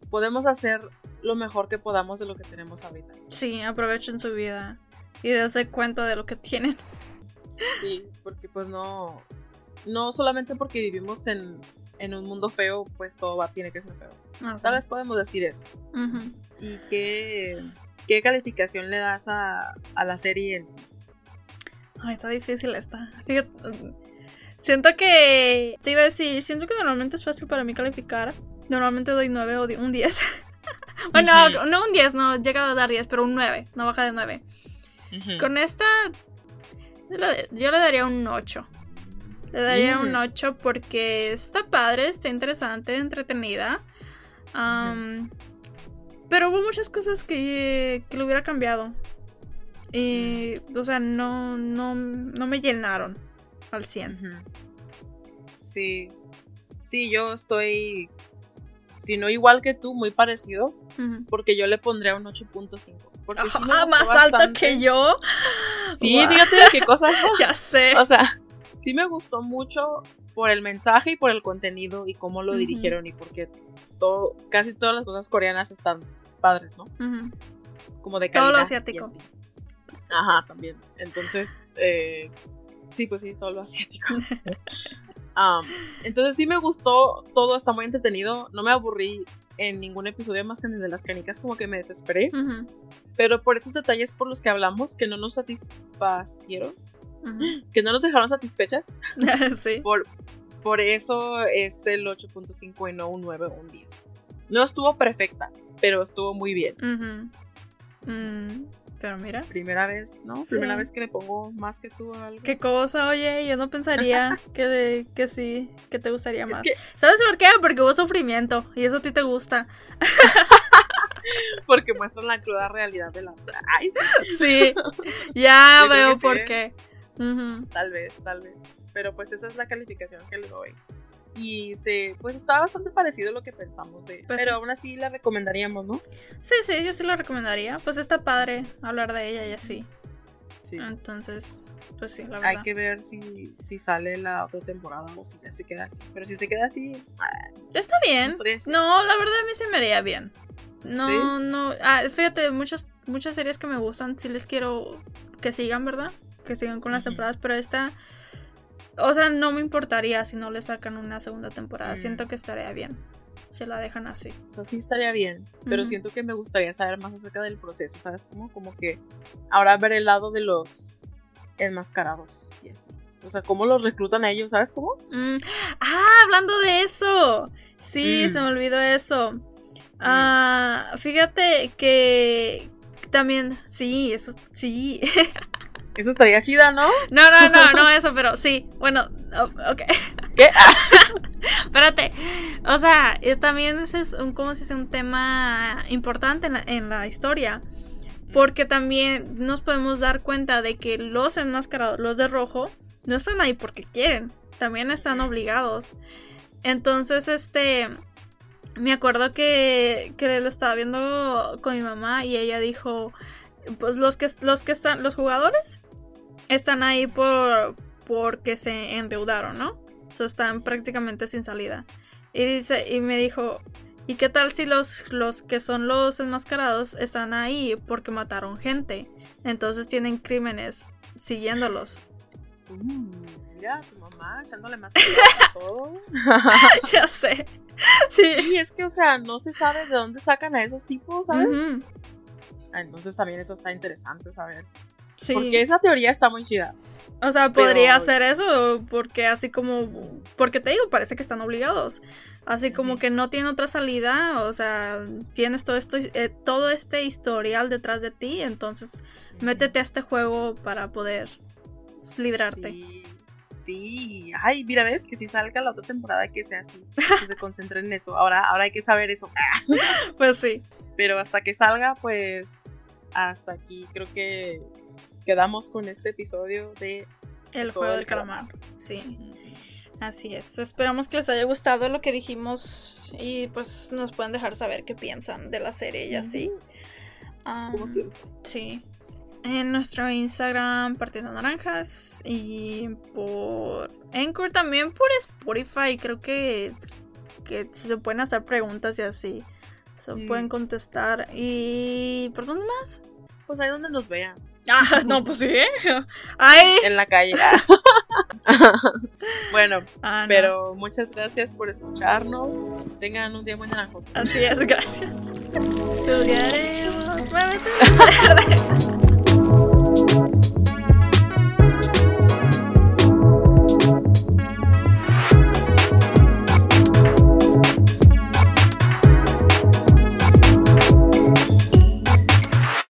Speaker 1: podemos hacer lo mejor que podamos de lo que tenemos ahorita.
Speaker 2: Sí, aprovechen su vida y dense cuenta de lo que tienen.
Speaker 1: Sí, porque pues no, no solamente porque vivimos en, un mundo feo, pues todo va, tiene que ser feo. Ah, Tal vez podemos decir eso. ¿Y qué, qué, calificación le das a, a, la serie en sí?
Speaker 2: Ay, está difícil esta. siento que, te iba a decir, siento que normalmente es fácil para mí calificar. Normalmente doy 9 o un 10. *laughs* *laughs* bueno, no un 10, no llega a dar 10, pero un 9, no baja de 9. Con esta, yo le daría un 8. Le daría un 8 porque está padre, está interesante, entretenida. Pero hubo muchas cosas que, que lo hubiera cambiado. Y, o sea, no, no, no me llenaron al 100.
Speaker 1: Sí. Sí, yo estoy si no igual que tú, muy parecido, porque yo le pondría un 8.5.
Speaker 2: Ah, más alto que yo.
Speaker 1: Sí, fíjate de qué cosas. *laughs*
Speaker 2: ya sé.
Speaker 1: O sea, sí me gustó mucho por el mensaje y por el contenido y cómo lo dirigieron y porque todo, casi todas las cosas coreanas están padres, ¿no? Como de calidad.
Speaker 2: Todo lo asiático.
Speaker 1: Ajá, también. Entonces, eh, sí, pues sí, todo lo asiático. *laughs* entonces sí me gustó, todo está muy entretenido, no me aburrí en ningún episodio más que en el de las canicas, como que me desesperé. Pero por esos detalles por los que hablamos, que no nos satisfacieron, que no nos dejaron satisfechas, *laughs*
Speaker 2: sí.
Speaker 1: por, por eso es el 8.5 y no un 9 o un 10. No estuvo perfecta, pero estuvo muy bien.
Speaker 2: Pero mira.
Speaker 1: Primera vez, ¿no? Primera vez que le pongo más que tú a algo.
Speaker 2: Qué cosa, oye, yo no pensaría *laughs* que, de, que sí, que te gustaría más. ¿Sabes por qué? Porque hubo sufrimiento y eso a ti te gusta. *laughs*
Speaker 1: Porque muestran la cruda realidad de la... Ay. *laughs*
Speaker 2: Sí, ya veo por ¿eh? qué.
Speaker 1: Tal vez, tal vez. Pero pues esa es la calificación que le doy y se pues está bastante parecido a lo que pensamos de pues pero aún así la recomendaríamos no
Speaker 2: sí sí yo sí la recomendaría. Pues está padre hablar de ella y así. Sí. Entonces pues sí la verdad.
Speaker 1: hay que ver si, si sale la otra temporada o si ya se queda así. Pero si se queda así
Speaker 2: ah, está bien. no la verdad a mí se me haría bien. No no ah, fíjate muchas muchas series que me gustan sí les quiero que sigan verdad que sigan con las temporadas pero esta o sea, no me importaría si no le sacan una segunda temporada. Mm. Siento que estaría bien. Si la dejan así.
Speaker 1: O sea, sí estaría bien. Pero siento que me gustaría saber más acerca del proceso. ¿Sabes? Como, como que ahora ver el lado de los enmascarados y así. O sea, cómo los reclutan a ellos, ¿sabes cómo?
Speaker 2: Mm. Ah, hablando de eso. Sí, mm. se me olvidó eso. Ah, fíjate que también, sí, eso sí. *laughs*
Speaker 1: Eso estaría chida, ¿no?
Speaker 2: No, no, no, no eso, pero sí. Bueno, ok.
Speaker 1: ¿Qué? *laughs*
Speaker 2: Espérate. O sea, también ese es un, como si es un tema importante en la, historia. Porque también nos podemos dar cuenta de que los enmascarados, los de rojo, no están ahí porque quieren. También están obligados. Entonces, este. Me acuerdo que, que lo estaba viendo con mi mamá y ella dijo. Pues los que, los que están. Los jugadores están ahí por porque se endeudaron, ¿no? So, están prácticamente sin salida. Y dice, y me dijo, ¿y qué tal si los, los que son los enmascarados están ahí porque mataron gente? Entonces tienen crímenes siguiéndolos.
Speaker 1: Uh, mira, tu mamá echándole más *laughs* a todo. *laughs*
Speaker 2: ya sé. Sí.
Speaker 1: sí. es que, o sea, no se sabe de dónde sacan a esos tipos, ¿sabes? Ah, entonces también eso está interesante saber. Porque esa teoría está muy chida.
Speaker 2: O sea, podría ser eso, porque así como, porque te digo, parece que están obligados. Así como que no tiene otra salida, o sea, tienes todo esto, eh, todo este historial detrás de ti, entonces métete a este juego para poder librarte.
Speaker 1: Sí, sí. ay, mira, ves que si salga la otra temporada que sea así, que se concentren en eso. Ahora, ahora hay que saber eso. *laughs*
Speaker 2: pues sí.
Speaker 1: Pero hasta que salga, pues hasta aquí creo que quedamos con este episodio de
Speaker 2: El juego del calamar. Sí. Así es. Esperamos que les haya gustado lo que dijimos y pues nos pueden dejar saber qué piensan de la serie y así.
Speaker 1: Como
Speaker 2: Um,
Speaker 1: siempre.
Speaker 2: Sí. En nuestro Instagram, Partiendo Naranjas. Y por Anchor también por Spotify. Creo que, que se pueden hacer preguntas y así. Se
Speaker 1: Mm.
Speaker 2: pueden contestar. ¿Y por dónde más?
Speaker 1: Pues ahí donde nos vean.
Speaker 2: Ah, no, pues sí. Ay.
Speaker 1: En la calle. *laughs* bueno,
Speaker 2: Ah, no.
Speaker 1: pero muchas gracias por escucharnos. Tengan un día muy naranjoso.
Speaker 2: Así es, gracias. *laughs* *laughs*